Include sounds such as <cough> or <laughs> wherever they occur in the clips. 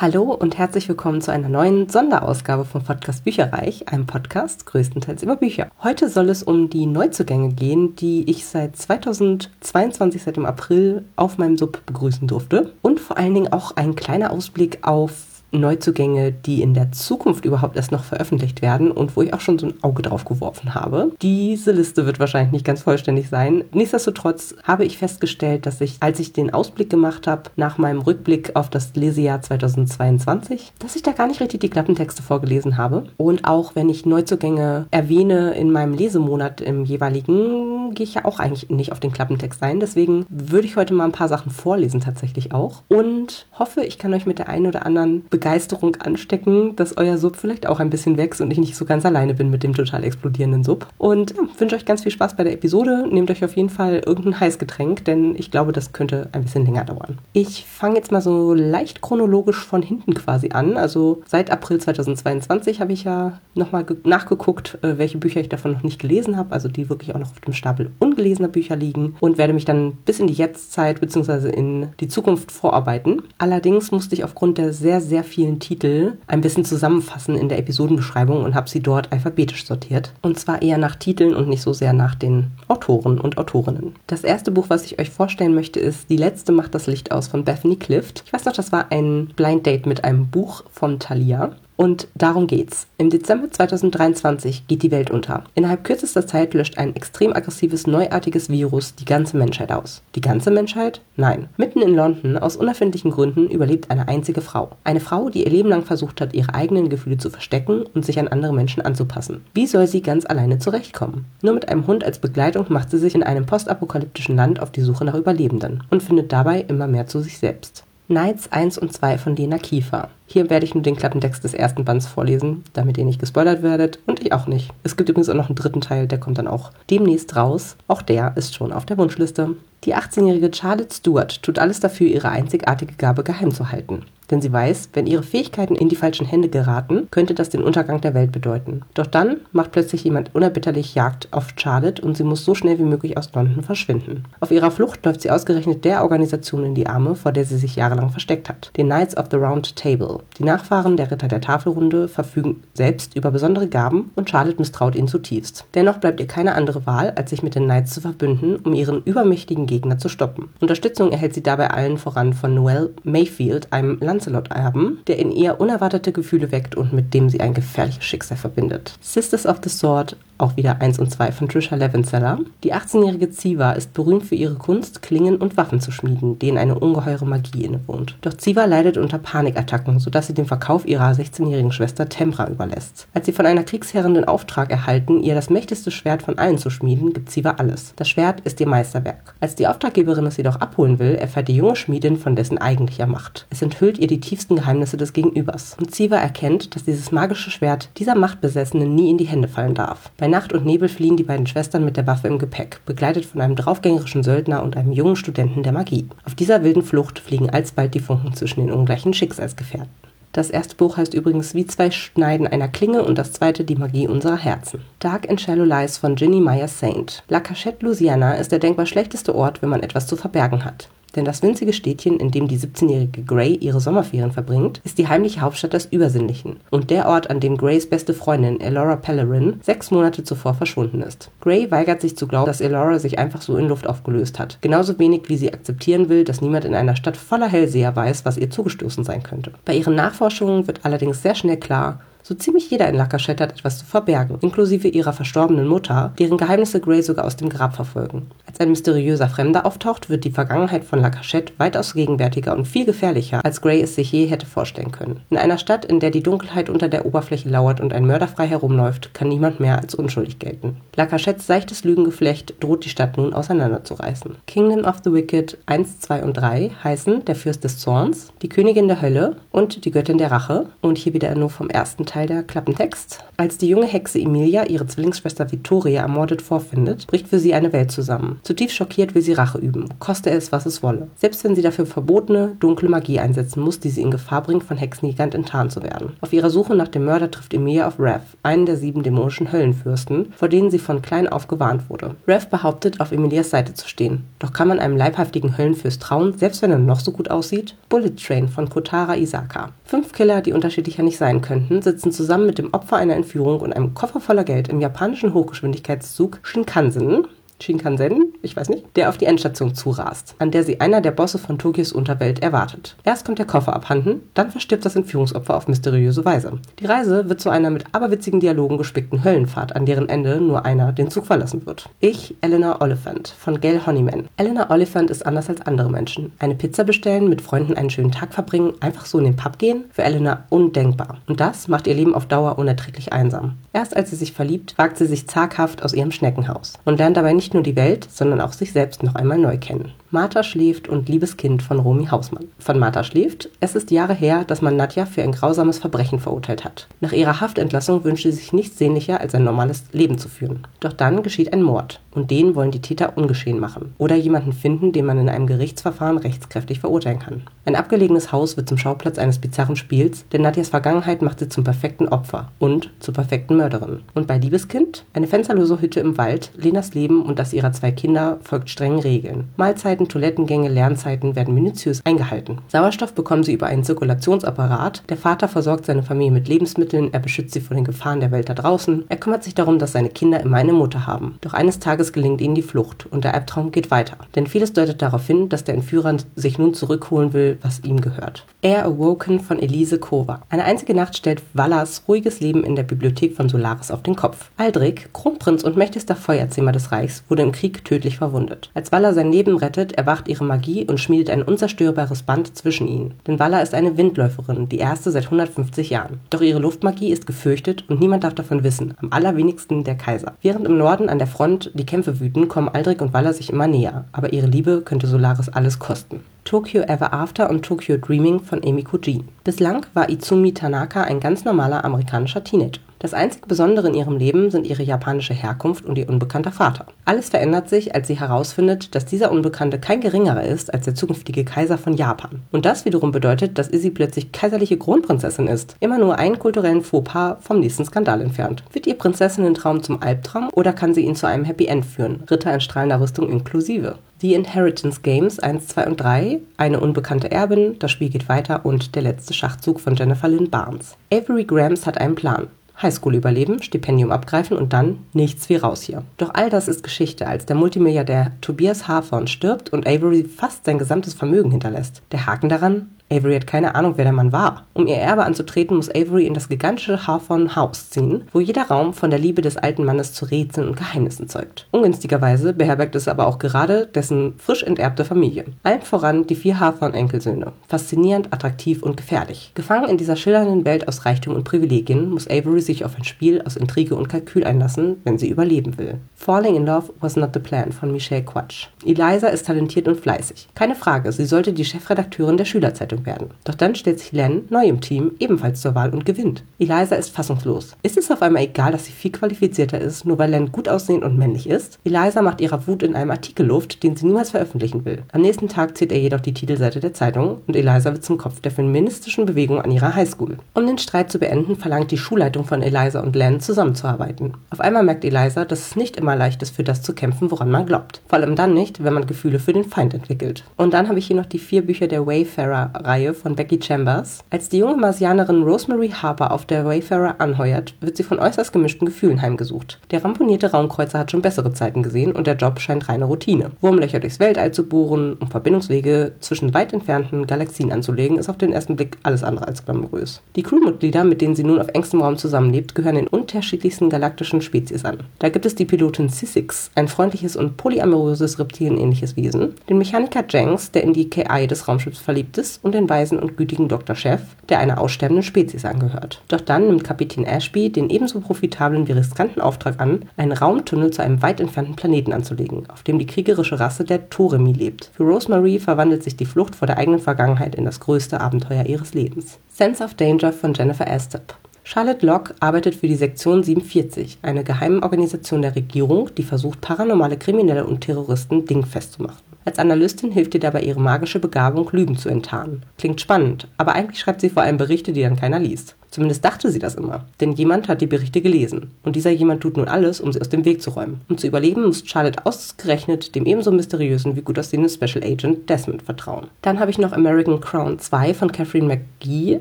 Hallo und herzlich willkommen zu einer neuen Sonderausgabe vom Podcast Bücherreich, einem Podcast größtenteils über Bücher. Heute soll es um die Neuzugänge gehen, die ich seit 2022, seit dem April auf meinem Sub begrüßen durfte. Und vor allen Dingen auch ein kleiner Ausblick auf Neuzugänge, die in der Zukunft überhaupt erst noch veröffentlicht werden und wo ich auch schon so ein Auge drauf geworfen habe. Diese Liste wird wahrscheinlich nicht ganz vollständig sein. Nichtsdestotrotz habe ich festgestellt, dass ich, als ich den Ausblick gemacht habe, nach meinem Rückblick auf das Lesejahr 2022, dass ich da gar nicht richtig die Klappentexte vorgelesen habe. Und auch wenn ich Neuzugänge erwähne in meinem Lesemonat im jeweiligen, gehe ich ja auch eigentlich nicht auf den Klappentext ein. Deswegen würde ich heute mal ein paar Sachen vorlesen tatsächlich auch. Und hoffe, ich kann euch mit der einen oder anderen Begeisterung anstecken, dass euer Sub vielleicht auch ein bisschen wächst und ich nicht so ganz alleine bin mit dem total explodierenden Sub. Und ja, wünsche euch ganz viel Spaß bei der Episode. Nehmt euch auf jeden Fall irgendein Heißgetränk, denn ich glaube, das könnte ein bisschen länger dauern. Ich fange jetzt mal so leicht chronologisch von hinten quasi an. Also seit April 2022 habe ich ja nochmal nachgeguckt, äh, welche Bücher ich davon noch nicht gelesen habe, also die wirklich auch noch auf dem Stapel ungelesener Bücher liegen und werde mich dann bis in die Jetztzeit bzw. in die Zukunft vorarbeiten. Allerdings musste ich aufgrund der sehr, sehr vielen Titel ein bisschen zusammenfassen in der Episodenbeschreibung und habe sie dort alphabetisch sortiert. Und zwar eher nach Titeln und nicht so sehr nach den Autoren und Autorinnen. Das erste Buch, was ich euch vorstellen möchte, ist Die letzte macht das Licht aus von Bethany Clift. Ich weiß noch, das war ein Blind Date mit einem Buch von Thalia. Und darum geht's. Im Dezember 2023 geht die Welt unter. Innerhalb kürzester Zeit löscht ein extrem aggressives, neuartiges Virus die ganze Menschheit aus. Die ganze Menschheit? Nein. Mitten in London, aus unerfindlichen Gründen, überlebt eine einzige Frau. Eine Frau, die ihr Leben lang versucht hat, ihre eigenen Gefühle zu verstecken und sich an andere Menschen anzupassen. Wie soll sie ganz alleine zurechtkommen? Nur mit einem Hund als Begleitung macht sie sich in einem postapokalyptischen Land auf die Suche nach Überlebenden und findet dabei immer mehr zu sich selbst. Nights 1 und 2 von Lena Kiefer. Hier werde ich nur den Klappentext des ersten Bands vorlesen, damit ihr nicht gespoilert werdet und ich auch nicht. Es gibt übrigens auch noch einen dritten Teil, der kommt dann auch demnächst raus. Auch der ist schon auf der Wunschliste. Die 18-jährige Charlotte Stewart tut alles dafür, ihre einzigartige Gabe geheim zu halten denn sie weiß, wenn ihre Fähigkeiten in die falschen Hände geraten, könnte das den Untergang der Welt bedeuten. Doch dann macht plötzlich jemand unerbitterlich Jagd auf Charlotte und sie muss so schnell wie möglich aus London verschwinden. Auf ihrer Flucht läuft sie ausgerechnet der Organisation in die Arme, vor der sie sich jahrelang versteckt hat, den Knights of the Round Table. Die Nachfahren der Ritter der Tafelrunde verfügen selbst über besondere Gaben und Charlotte misstraut ihnen zutiefst. Dennoch bleibt ihr keine andere Wahl, als sich mit den Knights zu verbünden, um ihren übermächtigen Gegner zu stoppen. Unterstützung erhält sie dabei allen voran von Noel Mayfield, einem Land Lancelot erben, der in ihr unerwartete Gefühle weckt und mit dem sie ein gefährliches Schicksal verbindet. Sisters of the Sword auch wieder 1 und 2 von Trisha Levenseller. Die 18-jährige Ziva ist berühmt für ihre Kunst, Klingen und Waffen zu schmieden, denen eine ungeheure Magie innewohnt. Doch Ziva leidet unter Panikattacken, sodass sie den Verkauf ihrer 16-jährigen Schwester Tempra überlässt. Als sie von einer Kriegsherrin den Auftrag erhalten, ihr das mächtigste Schwert von allen zu schmieden, gibt Ziva alles. Das Schwert ist ihr Meisterwerk. Als die Auftraggeberin es jedoch abholen will, erfährt die junge Schmiedin von dessen eigentlicher Macht. Es enthüllt ihr die tiefsten Geheimnisse des Gegenübers. Und Ziva erkennt, dass dieses magische Schwert dieser Machtbesessenen nie in die Hände fallen darf. Bei Nacht und Nebel fliehen die beiden Schwestern mit der Waffe im Gepäck, begleitet von einem draufgängerischen Söldner und einem jungen Studenten der Magie. Auf dieser wilden Flucht fliegen alsbald die Funken zwischen den ungleichen Schicksalsgefährten. Das erste Buch heißt übrigens Wie zwei Schneiden einer Klinge und das zweite Die Magie unserer Herzen. Dark and Shallow Lies von Ginny Meyer Saint. La Cachette, Louisiana ist der denkbar schlechteste Ort, wenn man etwas zu verbergen hat. Denn das winzige Städtchen, in dem die 17-jährige Gray ihre Sommerferien verbringt, ist die heimliche Hauptstadt des Übersinnlichen und der Ort, an dem Grays beste Freundin Elora Pellerin sechs Monate zuvor verschwunden ist. Gray weigert sich zu glauben, dass Elora sich einfach so in Luft aufgelöst hat. Genauso wenig wie sie akzeptieren will, dass niemand in einer Stadt voller Hellseher weiß, was ihr zugestoßen sein könnte. Bei ihren Nachforschungen wird allerdings sehr schnell klar, so ziemlich jeder in Lancashire hat etwas zu verbergen, inklusive ihrer verstorbenen Mutter, deren Geheimnisse Gray sogar aus dem Grab verfolgen. Als ein mysteriöser Fremder auftaucht, wird die Vergangenheit von Lacachette weitaus gegenwärtiger und viel gefährlicher, als Gray es sich je hätte vorstellen können. In einer Stadt, in der die Dunkelheit unter der Oberfläche lauert und ein Mörder frei herumläuft, kann niemand mehr als unschuldig gelten. Lacachettes seichtes Lügengeflecht droht die Stadt nun auseinanderzureißen. Kingdom of the Wicked 1, 2 und 3 heißen Der Fürst des Zorns, die Königin der Hölle und die Göttin der Rache und hier wieder nur vom ersten Teil der Klappentext. Als die junge Hexe Emilia ihre Zwillingsschwester Vittoria ermordet vorfindet, bricht für sie eine Welt zusammen. Zutiefst schockiert will sie Rache üben, koste es, was es wolle. Selbst wenn sie dafür verbotene, dunkle Magie einsetzen muss, die sie in Gefahr bringt, von Hexengigant enttarnt zu werden. Auf ihrer Suche nach dem Mörder trifft Emilia auf Rev, einen der sieben dämonischen Höllenfürsten, vor denen sie von klein auf gewarnt wurde. Rev behauptet, auf Emilias Seite zu stehen. Doch kann man einem leibhaftigen Höllenfürst trauen, selbst wenn er noch so gut aussieht? Bullet Train von Kotara Isaka. Fünf Killer, die unterschiedlicher nicht sein könnten, sitzen zusammen mit dem Opfer einer Entführung und einem Koffer voller Geld im japanischen Hochgeschwindigkeitszug Shinkansen Shinkansen, ich weiß nicht, der auf die Endstation zurast, an der sie einer der Bosse von Tokios Unterwelt erwartet. Erst kommt der Koffer abhanden, dann verstirbt das Entführungsopfer auf mysteriöse Weise. Die Reise wird zu einer mit aberwitzigen Dialogen gespickten Höllenfahrt, an deren Ende nur einer den Zug verlassen wird. Ich, Eleanor Oliphant von Gail Honeyman. Eleanor Oliphant ist anders als andere Menschen. Eine Pizza bestellen, mit Freunden einen schönen Tag verbringen, einfach so in den Pub gehen, für Eleanor undenkbar. Und das macht ihr Leben auf Dauer unerträglich einsam. Erst als sie sich verliebt, wagt sie sich zaghaft aus ihrem Schneckenhaus und lernt dabei nicht nur die Welt, sondern auch sich selbst noch einmal neu kennen. Martha schläft und Liebes Kind von Romy Hausmann. Von Martha schläft. Es ist Jahre her, dass man Nadja für ein grausames Verbrechen verurteilt hat. Nach ihrer Haftentlassung wünscht sie sich nichts sehnlicher, als ein normales Leben zu führen. Doch dann geschieht ein Mord. Und den wollen die Täter ungeschehen machen. Oder jemanden finden, den man in einem Gerichtsverfahren rechtskräftig verurteilen kann. Ein abgelegenes Haus wird zum Schauplatz eines bizarren Spiels, denn Nadjas Vergangenheit macht sie zum perfekten Opfer und zur perfekten Mörderin. Und bei Liebeskind? Eine fensterlose Hütte im Wald, Lenas Leben und das ihrer zwei Kinder folgt strengen Regeln. Mahlzeiten Toilettengänge, Lernzeiten werden minutiös eingehalten. Sauerstoff bekommen sie über einen Zirkulationsapparat. Der Vater versorgt seine Familie mit Lebensmitteln, er beschützt sie vor den Gefahren der Welt da draußen. Er kümmert sich darum, dass seine Kinder immer eine Mutter haben. Doch eines Tages gelingt ihnen die Flucht und der Albtraum geht weiter. Denn vieles deutet darauf hin, dass der Entführer sich nun zurückholen will, was ihm gehört. Air Awoken von Elise Kova. Eine einzige Nacht stellt Vallas ruhiges Leben in der Bibliothek von Solaris auf den Kopf. Aldrich, Kronprinz und mächtigster Feuerzähmer des Reichs, wurde im Krieg tödlich verwundet. Als Valar sein Leben rettet, Schritt erwacht ihre Magie und schmiedet ein unzerstörbares Band zwischen ihnen. Denn Walla ist eine Windläuferin, die erste seit 150 Jahren. Doch ihre Luftmagie ist gefürchtet und niemand darf davon wissen, am allerwenigsten der Kaiser. Während im Norden an der Front die Kämpfe wüten, kommen Aldrich und Walla sich immer näher, aber ihre Liebe könnte Solaris alles kosten. Tokyo Ever After und Tokyo Dreaming von Amy Kojin. Bislang war Izumi Tanaka ein ganz normaler amerikanischer Teenager. Das einzige Besondere in ihrem Leben sind ihre japanische Herkunft und ihr unbekannter Vater. Alles verändert sich, als sie herausfindet, dass dieser Unbekannte kein geringerer ist als der zukünftige Kaiser von Japan. Und das wiederum bedeutet, dass Izzy plötzlich kaiserliche Kronprinzessin ist. Immer nur einen kulturellen Fauxpas vom nächsten Skandal entfernt. Wird ihr Prinzessinnentraum zum Albtraum oder kann sie ihn zu einem Happy End führen? Ritter in strahlender Rüstung inklusive. The Inheritance Games 1, 2 und 3, Eine unbekannte Erbin, Das Spiel geht weiter und Der letzte Schachzug von Jennifer Lynn Barnes. Avery Grams hat einen Plan. Highschool überleben, Stipendium abgreifen und dann nichts wie raus hier. Doch all das ist Geschichte, als der Multimilliardär Tobias Hawthorne stirbt und Avery fast sein gesamtes Vermögen hinterlässt. Der Haken daran? Avery hat keine Ahnung, wer der Mann war. Um ihr Erbe anzutreten, muss Avery in das gigantische Hawthorne House ziehen, wo jeder Raum von der Liebe des alten Mannes zu Rätseln und Geheimnissen zeugt. Ungünstigerweise beherbergt es aber auch gerade dessen frisch enterbte Familie. Allen voran die vier Hawthorne-Enkelsöhne. Faszinierend, attraktiv und gefährlich. Gefangen in dieser schillernden Welt aus Reichtum und Privilegien muss Avery sich auf ein Spiel aus Intrige und Kalkül einlassen, wenn sie überleben will. Falling in Love was not the plan von Michelle Quatsch. Eliza ist talentiert und fleißig. Keine Frage, sie sollte die Chefredakteurin der Schülerzeitung werden. Doch dann stellt sich Len, neu im Team, ebenfalls zur Wahl und gewinnt. Eliza ist fassungslos. Ist es auf einmal egal, dass sie viel qualifizierter ist, nur weil Len gut aussehend und männlich ist? Eliza macht ihrer Wut in einem Artikel Luft, den sie niemals veröffentlichen will. Am nächsten Tag zieht er jedoch die Titelseite der Zeitung und Eliza wird zum Kopf der feministischen Bewegung an ihrer Highschool. Um den Streit zu beenden, verlangt die Schulleitung von Eliza und Len zusammenzuarbeiten. Auf einmal merkt Eliza, dass es nicht immer leicht ist, für das zu kämpfen, woran man glaubt. Vor allem dann nicht, wenn man Gefühle für den Feind entwickelt. Und dann habe ich hier noch die vier Bücher der Wayfarer Reihe von Becky Chambers. Als die junge Marsianerin Rosemary Harper auf der Wayfarer anheuert, wird sie von äußerst gemischten Gefühlen heimgesucht. Der ramponierte Raumkreuzer hat schon bessere Zeiten gesehen und der Job scheint reine Routine. Wurmlöcher durchs Weltall zu bohren, um Verbindungswege zwischen weit entfernten Galaxien anzulegen, ist auf den ersten Blick alles andere als glamourös. Die Crewmitglieder, mit denen sie nun auf engstem Raum zusammenlebt, gehören den unterschiedlichsten galaktischen Spezies an. Da gibt es die Pilotin Sissix, ein freundliches und polyamoröses reptilienähnliches Wesen, den Mechaniker Jenks, der in die KI des Raumschiffs verliebt ist, und den weisen und gütigen Dr. Chef, der einer aussterbenden Spezies angehört. Doch dann nimmt Kapitän Ashby den ebenso profitablen wie riskanten Auftrag an, einen Raumtunnel zu einem weit entfernten Planeten anzulegen, auf dem die kriegerische Rasse der Toremi lebt. Für Rosemary verwandelt sich die Flucht vor der eigenen Vergangenheit in das größte Abenteuer ihres Lebens. Sense of Danger von Jennifer Astep Charlotte Locke arbeitet für die Sektion 47, eine geheime Organisation der Regierung, die versucht, paranormale Kriminelle und Terroristen dingfest zu machen. Als Analystin hilft ihr dabei ihre magische Begabung, Lügen zu enttarnen. Klingt spannend, aber eigentlich schreibt sie vor allem Berichte, die dann keiner liest. Zumindest dachte sie das immer, denn jemand hat die Berichte gelesen. Und dieser jemand tut nun alles, um sie aus dem Weg zu räumen. Um zu überleben, muss Charlotte ausgerechnet dem ebenso mysteriösen wie gut aussehenden Special Agent Desmond vertrauen. Dann habe ich noch American Crown 2 von Catherine McGee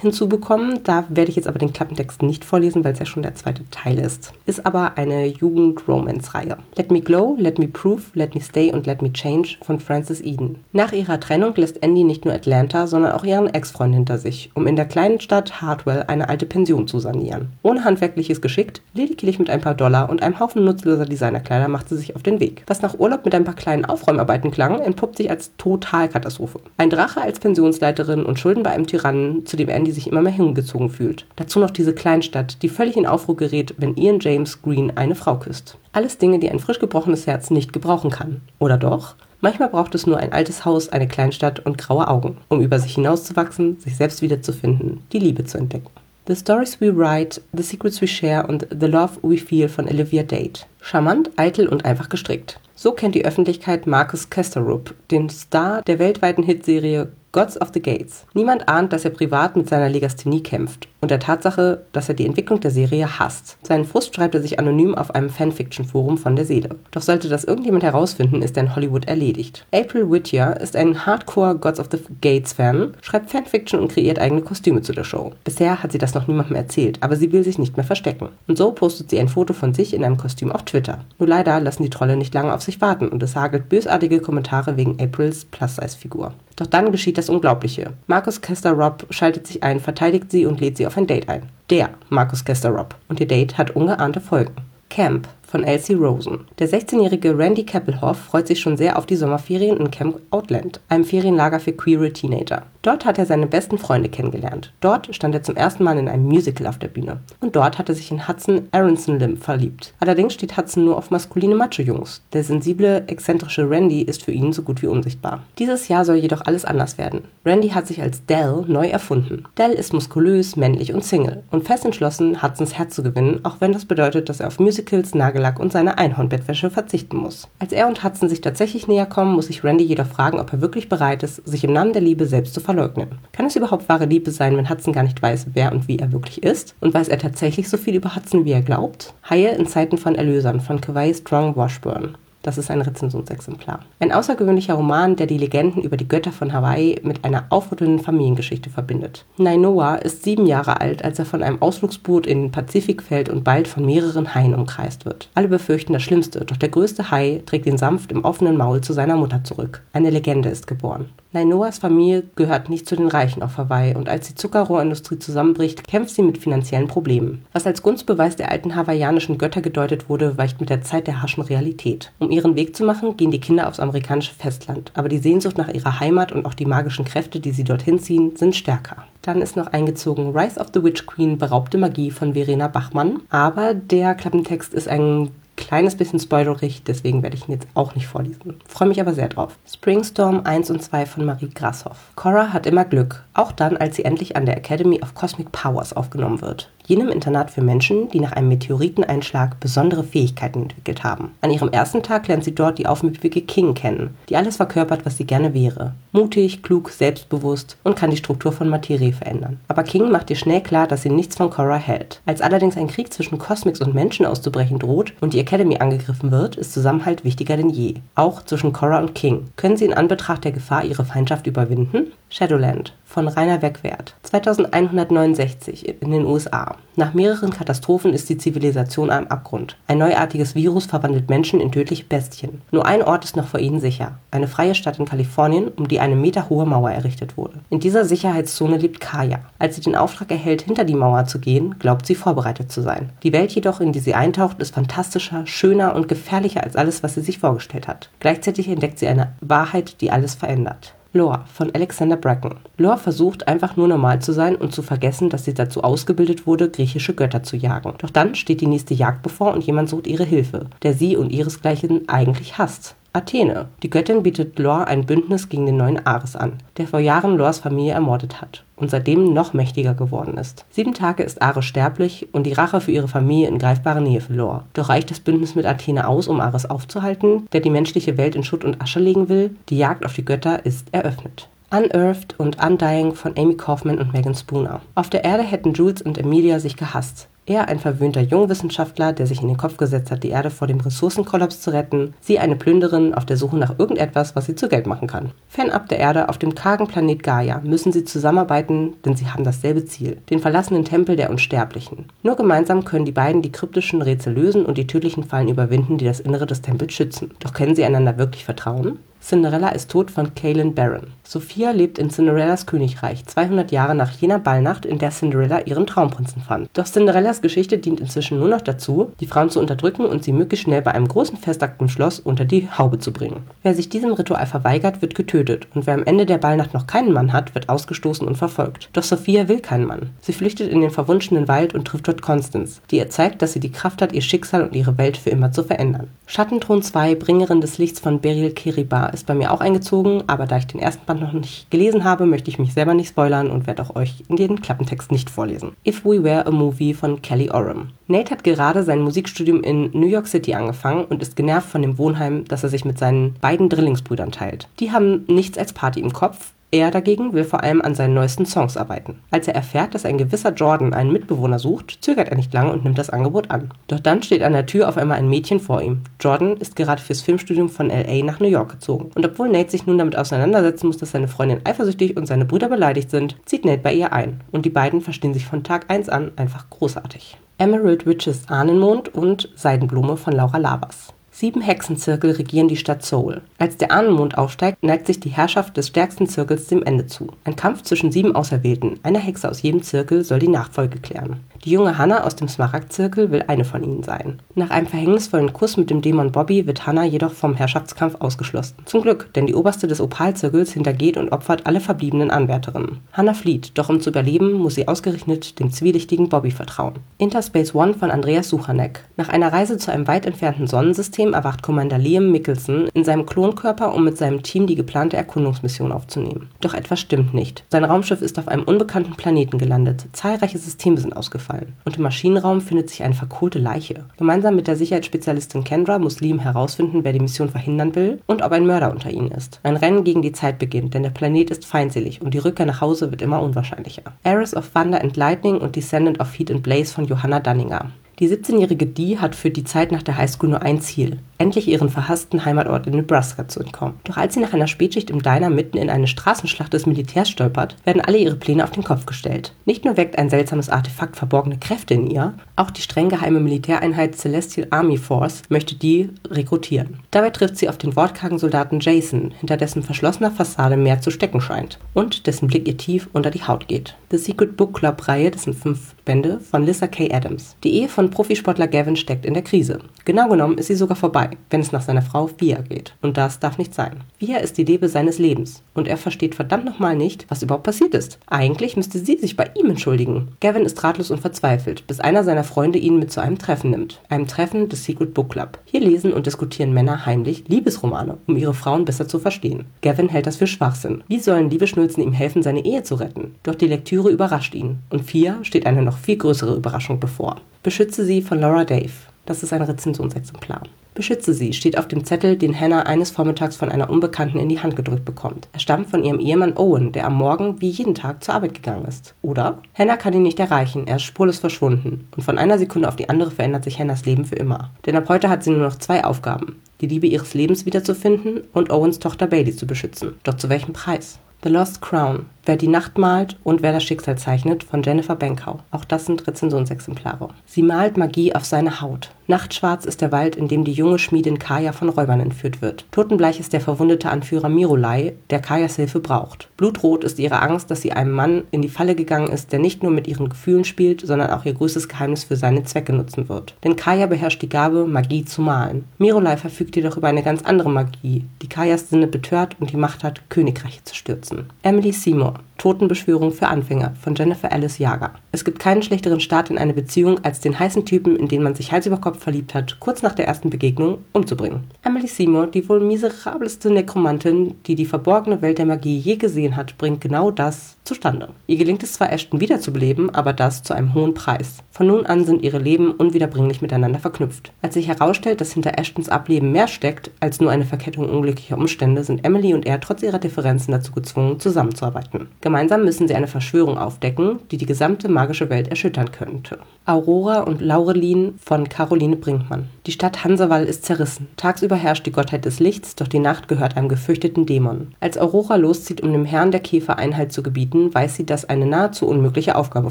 hinzubekommen. Da werde ich jetzt aber den Klappentext nicht vorlesen, weil es ja schon der zweite Teil ist. Ist aber eine Jugend-Romance-Reihe. Let Me Glow, Let Me Prove, Let Me Stay und Let Me Change von Frances Eden. Nach ihrer Trennung lässt Andy nicht nur Atlanta, sondern auch ihren Ex-Freund hinter sich, um in der kleinen Stadt Hartwell eine eine alte Pension zu sanieren. Ohne handwerkliches Geschick, lediglich mit ein paar Dollar und einem Haufen nutzloser Designerkleider macht sie sich auf den Weg. Was nach Urlaub mit ein paar kleinen Aufräumarbeiten klang, entpuppt sich als Totalkatastrophe. Ein Drache als Pensionsleiterin und Schulden bei einem Tyrannen, zu dem Andy sich immer mehr hingezogen fühlt. Dazu noch diese Kleinstadt, die völlig in Aufruhr gerät, wenn Ian James Green eine Frau küsst. Alles Dinge, die ein frisch gebrochenes Herz nicht gebrauchen kann. Oder doch? Manchmal braucht es nur ein altes Haus, eine Kleinstadt und graue Augen, um über sich hinauszuwachsen, sich selbst wiederzufinden, die Liebe zu entdecken. The Stories We Write, The Secrets We Share und The Love We Feel von Olivia Date. Charmant, eitel und einfach gestrickt. So kennt die Öffentlichkeit Marcus Kesterup, den Star der weltweiten Hitserie Gods of the Gates. Niemand ahnt, dass er privat mit seiner Legasthenie kämpft und der Tatsache, dass er die Entwicklung der Serie hasst. Seinen Frust schreibt er sich anonym auf einem Fanfiction-Forum von der Seele. Doch sollte das irgendjemand herausfinden, ist er in Hollywood erledigt. April Whittier ist ein Hardcore Gods of the Gates-Fan, schreibt Fanfiction und kreiert eigene Kostüme zu der Show. Bisher hat sie das noch niemandem erzählt, aber sie will sich nicht mehr verstecken. Und so postet sie ein Foto von sich in einem Kostüm auf Twitter. Nur leider lassen die Trolle nicht lange auf sich warten und es hagelt bösartige Kommentare wegen Aprils Plus-Size-Figur. Doch dann geschieht das Unglaubliche. Markus Kester-Robb schaltet sich ein, verteidigt sie und lädt sie auf ein Date ein. Der Markus Kester-Robb. Und ihr Date hat ungeahnte Folgen. Camp von Elsie Rosen. Der 16-jährige Randy Keppelhoff freut sich schon sehr auf die Sommerferien in Camp Outland, einem Ferienlager für queere Teenager. Dort hat er seine besten Freunde kennengelernt. Dort stand er zum ersten Mal in einem Musical auf der Bühne. Und dort hat er sich in Hudson Aronson Lim verliebt. Allerdings steht Hudson nur auf maskuline Macho-Jungs. Der sensible, exzentrische Randy ist für ihn so gut wie unsichtbar. Dieses Jahr soll jedoch alles anders werden. Randy hat sich als Dell neu erfunden. Dell ist muskulös, männlich und Single und fest entschlossen, Hudsons Herz zu gewinnen, auch wenn das bedeutet, dass er auf Musicals, Nagel Nagellack und seine Einhornbettwäsche verzichten muss. Als er und Hudson sich tatsächlich näher kommen, muss sich Randy jedoch fragen, ob er wirklich bereit ist, sich im Namen der Liebe selbst zu verleugnen. Kann es überhaupt wahre Liebe sein, wenn Hudson gar nicht weiß, wer und wie er wirklich ist? Und weiß er tatsächlich so viel über Hudson, wie er glaubt? Haie in Zeiten von Erlösern von Kawaii Strong Washburn. Das ist ein Rezensionsexemplar. Ein außergewöhnlicher Roman, der die Legenden über die Götter von Hawaii mit einer aufrüttelnden Familiengeschichte verbindet. Nainoa ist sieben Jahre alt, als er von einem Ausflugsboot in den Pazifik fällt und bald von mehreren Haien umkreist wird. Alle befürchten das Schlimmste, doch der größte Hai trägt ihn sanft im offenen Maul zu seiner Mutter zurück. Eine Legende ist geboren. Nainoas Familie gehört nicht zu den Reichen auf Hawaii und als die Zuckerrohrindustrie zusammenbricht, kämpft sie mit finanziellen Problemen. Was als Gunstbeweis der alten hawaiianischen Götter gedeutet wurde, weicht mit der Zeit der harschen Realität. Um ihren Weg zu machen, gehen die Kinder aufs amerikanische Festland, aber die Sehnsucht nach ihrer Heimat und auch die magischen Kräfte, die sie dorthin ziehen, sind stärker. Dann ist noch eingezogen Rise of the Witch Queen, beraubte Magie von Verena Bachmann, aber der Klappentext ist ein kleines bisschen spoilerig, deswegen werde ich ihn jetzt auch nicht vorlesen. Freue mich aber sehr drauf. Springstorm 1 und 2 von Marie Grashoff. Cora hat immer Glück, auch dann, als sie endlich an der Academy of Cosmic Powers aufgenommen wird jenem Internat für Menschen, die nach einem Meteoriteneinschlag besondere Fähigkeiten entwickelt haben. An ihrem ersten Tag lernt sie dort die aufmüpfige King kennen, die alles verkörpert, was sie gerne wäre. Mutig, klug, selbstbewusst und kann die Struktur von Materie verändern. Aber King macht ihr schnell klar, dass sie nichts von Cora hält. Als allerdings ein Krieg zwischen Cosmics und Menschen auszubrechen droht und die Academy angegriffen wird, ist Zusammenhalt wichtiger denn je. Auch zwischen Cora und King. Können sie in Anbetracht der Gefahr ihre Feindschaft überwinden? Shadowland von Rainer Wegwert. 2169 in den USA. Nach mehreren Katastrophen ist die Zivilisation am Abgrund. Ein neuartiges Virus verwandelt Menschen in tödliche Bestien. Nur ein Ort ist noch vor ihnen sicher. Eine freie Stadt in Kalifornien, um die eine meterhohe Mauer errichtet wurde. In dieser Sicherheitszone lebt Kaya. Als sie den Auftrag erhält, hinter die Mauer zu gehen, glaubt sie vorbereitet zu sein. Die Welt jedoch, in die sie eintaucht, ist fantastischer, schöner und gefährlicher als alles, was sie sich vorgestellt hat. Gleichzeitig entdeckt sie eine Wahrheit, die alles verändert. Lore von Alexander Bracken. Lore versucht einfach nur normal zu sein und zu vergessen, dass sie dazu ausgebildet wurde, griechische Götter zu jagen. Doch dann steht die nächste Jagd bevor und jemand sucht ihre Hilfe, der sie und ihresgleichen eigentlich hasst. Athene. Die Göttin bietet Lore ein Bündnis gegen den neuen Ares an, der vor Jahren Lores Familie ermordet hat und seitdem noch mächtiger geworden ist. Sieben Tage ist Ares sterblich und die Rache für ihre Familie in greifbarer Nähe für Lore. Doch reicht das Bündnis mit Athene aus, um Ares aufzuhalten, der die menschliche Welt in Schutt und Asche legen will? Die Jagd auf die Götter ist eröffnet. Unearthed und Undying von Amy Kaufman und Megan Spooner. Auf der Erde hätten Jules und Emilia sich gehasst. Er ein verwöhnter Jungwissenschaftler, der sich in den Kopf gesetzt hat, die Erde vor dem Ressourcenkollaps zu retten, sie eine Plünderin auf der Suche nach irgendetwas, was sie zu Geld machen kann. Fernab der Erde auf dem kargen Planet Gaia müssen sie zusammenarbeiten, denn sie haben dasselbe Ziel, den verlassenen Tempel der Unsterblichen. Nur gemeinsam können die beiden die kryptischen Rätsel lösen und die tödlichen Fallen überwinden, die das Innere des Tempels schützen. Doch können sie einander wirklich vertrauen? Cinderella ist tot von Kaelin Barron. Sophia lebt in Cinderellas Königreich, 200 Jahre nach jener Ballnacht, in der Cinderella ihren Traumprinzen fand. Doch Cinderellas Geschichte dient inzwischen nur noch dazu, die Frauen zu unterdrücken und sie möglichst schnell bei einem großen Festakt im Schloss unter die Haube zu bringen. Wer sich diesem Ritual verweigert, wird getötet und wer am Ende der Ballnacht noch keinen Mann hat, wird ausgestoßen und verfolgt. Doch Sophia will keinen Mann. Sie flüchtet in den verwunschenen Wald und trifft dort Constance, die ihr zeigt, dass sie die Kraft hat, ihr Schicksal und ihre Welt für immer zu verändern. Schattenthron 2, Bringerin des Lichts von Beryl Kiriba, ist bei mir auch eingezogen, aber da ich den ersten Band noch nicht gelesen habe, möchte ich mich selber nicht spoilern und werde auch euch in den Klappentext nicht vorlesen. If We Were a Movie von Kelly Oram. Nate hat gerade sein Musikstudium in New York City angefangen und ist genervt von dem Wohnheim, das er sich mit seinen beiden Drillingsbrüdern teilt. Die haben nichts als Party im Kopf, er dagegen will vor allem an seinen neuesten Songs arbeiten. Als er erfährt, dass ein gewisser Jordan einen Mitbewohner sucht, zögert er nicht lange und nimmt das Angebot an. Doch dann steht an der Tür auf einmal ein Mädchen vor ihm. Jordan ist gerade fürs Filmstudium von LA nach New York gezogen. Und obwohl Nate sich nun damit auseinandersetzen muss, dass seine Freundin eifersüchtig und seine Brüder beleidigt sind, zieht Nate bei ihr ein. Und die beiden verstehen sich von Tag 1 an einfach großartig. Emerald Witches Ahnenmond und Seidenblume von Laura Lavas. Sieben Hexenzirkel regieren die Stadt Seoul. Als der Ahnenmond aufsteigt, neigt sich die Herrschaft des stärksten Zirkels dem Ende zu. Ein Kampf zwischen sieben Auserwählten, einer Hexe aus jedem Zirkel, soll die Nachfolge klären. Die junge Hannah aus dem Smaragdzirkel will eine von ihnen sein. Nach einem verhängnisvollen Kuss mit dem Dämon Bobby wird Hannah jedoch vom Herrschaftskampf ausgeschlossen. Zum Glück, denn die Oberste des Opalzirkels hintergeht und opfert alle verbliebenen Anwärterinnen. Hannah flieht, doch um zu überleben, muss sie ausgerechnet dem zwielichtigen Bobby vertrauen. Interspace One von Andreas Suchanek. Nach einer Reise zu einem weit entfernten Sonnensystem erwacht Commander Liam Mickelson in seinem Klonkörper, um mit seinem Team die geplante Erkundungsmission aufzunehmen. Doch etwas stimmt nicht. Sein Raumschiff ist auf einem unbekannten Planeten gelandet. Zahlreiche Systeme sind ausgefallen. Und im Maschinenraum findet sich eine verkohlte Leiche. Gemeinsam mit der Sicherheitsspezialistin Kendra muss Liam herausfinden, wer die Mission verhindern will und ob ein Mörder unter ihnen ist. Ein Rennen gegen die Zeit beginnt, denn der Planet ist feindselig und die Rückkehr nach Hause wird immer unwahrscheinlicher. Heiress of Thunder and Lightning und Descendant of Heat and Blaze von Johanna Dunninger. Die 17-jährige Dee hat für die Zeit nach der Highschool nur ein Ziel, endlich ihren verhassten Heimatort in Nebraska zu entkommen. Doch als sie nach einer Spätschicht im Diner mitten in eine Straßenschlacht des Militärs stolpert, werden alle ihre Pläne auf den Kopf gestellt. Nicht nur weckt ein seltsames Artefakt verborgene Kräfte in ihr, auch die streng geheime Militäreinheit Celestial Army Force möchte die rekrutieren. Dabei trifft sie auf den wortkargen Soldaten Jason, hinter dessen verschlossener Fassade mehr zu stecken scheint und dessen Blick ihr tief unter die Haut geht. The Secret Book Club Reihe, das sind fünf Bände, von Lissa K. Adams. Die Ehe von Profisportler Gavin steckt in der Krise. Genau genommen ist sie sogar vorbei, wenn es nach seiner Frau Via geht. Und das darf nicht sein. Via ist die Liebe seines Lebens. Und er versteht verdammt nochmal nicht, was überhaupt passiert ist. Eigentlich müsste sie sich bei ihm entschuldigen. Gavin ist ratlos und verzweifelt, bis einer seiner Freunde ihn mit zu einem Treffen nimmt. Einem Treffen des Secret Book Club. Hier lesen und diskutieren Männer heimlich Liebesromane, um ihre Frauen besser zu verstehen. Gavin hält das für Schwachsinn. Wie sollen Liebeschnulzen ihm helfen, seine Ehe zu retten? Doch die Lektüre überrascht ihn. Und Via steht eine noch viel größere Überraschung bevor. Beschütze sie von Laura Dave. Das ist ein Rezensionsexemplar. Beschütze sie steht auf dem Zettel, den Hannah eines Vormittags von einer Unbekannten in die Hand gedrückt bekommt. Er stammt von ihrem Ehemann Owen, der am Morgen wie jeden Tag zur Arbeit gegangen ist. Oder? Hannah kann ihn nicht erreichen, er ist spurlos verschwunden. Und von einer Sekunde auf die andere verändert sich Hannahs Leben für immer. Denn ab heute hat sie nur noch zwei Aufgaben. Die Liebe ihres Lebens wiederzufinden und Owens Tochter Bailey zu beschützen. Doch zu welchem Preis? The Lost Crown Wer die Nacht malt und wer das Schicksal zeichnet von Jennifer Benkau. Auch das sind Rezensionsexemplare. Sie malt Magie auf seine Haut. Nachtschwarz ist der Wald, in dem die junge Schmiedin Kaya von Räubern entführt wird. Totenbleich ist der verwundete Anführer Mirolai, der Kayas Hilfe braucht. Blutrot ist ihre Angst, dass sie einem Mann in die Falle gegangen ist, der nicht nur mit ihren Gefühlen spielt, sondern auch ihr größtes Geheimnis für seine Zwecke nutzen wird. Denn Kaya beherrscht die Gabe, Magie zu malen. Mirolai verfügt jedoch über eine ganz andere Magie, die Kayas Sinne betört und die Macht hat, Königreiche zu stürzen. Emily Seymour Simon. Totenbeschwörung für Anfänger von Jennifer Alice Jager. Es gibt keinen schlechteren Start in eine Beziehung, als den heißen Typen, in den man sich Hals über Kopf verliebt hat, kurz nach der ersten Begegnung umzubringen. Emily Seymour, die wohl miserabelste Nekromantin, die die verborgene Welt der Magie je gesehen hat, bringt genau das zustande. Ihr gelingt es zwar, Ashton wiederzubeleben, aber das zu einem hohen Preis. Von nun an sind ihre Leben unwiederbringlich miteinander verknüpft. Als sich herausstellt, dass hinter Ashtons Ableben mehr steckt als nur eine Verkettung unglücklicher Umstände, sind Emily und er trotz ihrer Differenzen dazu gezwungen, zusammenzuarbeiten. Gemeinsam müssen sie eine Verschwörung aufdecken, die die gesamte magische Welt erschüttern könnte. Aurora und Laurelin von Caroline Brinkmann. Die Stadt Hansewall ist zerrissen. Tagsüber herrscht die Gottheit des Lichts, doch die Nacht gehört einem gefürchteten Dämon. Als Aurora loszieht, um dem Herrn der Käfer Einhalt zu gebieten, weiß sie, dass eine nahezu unmögliche Aufgabe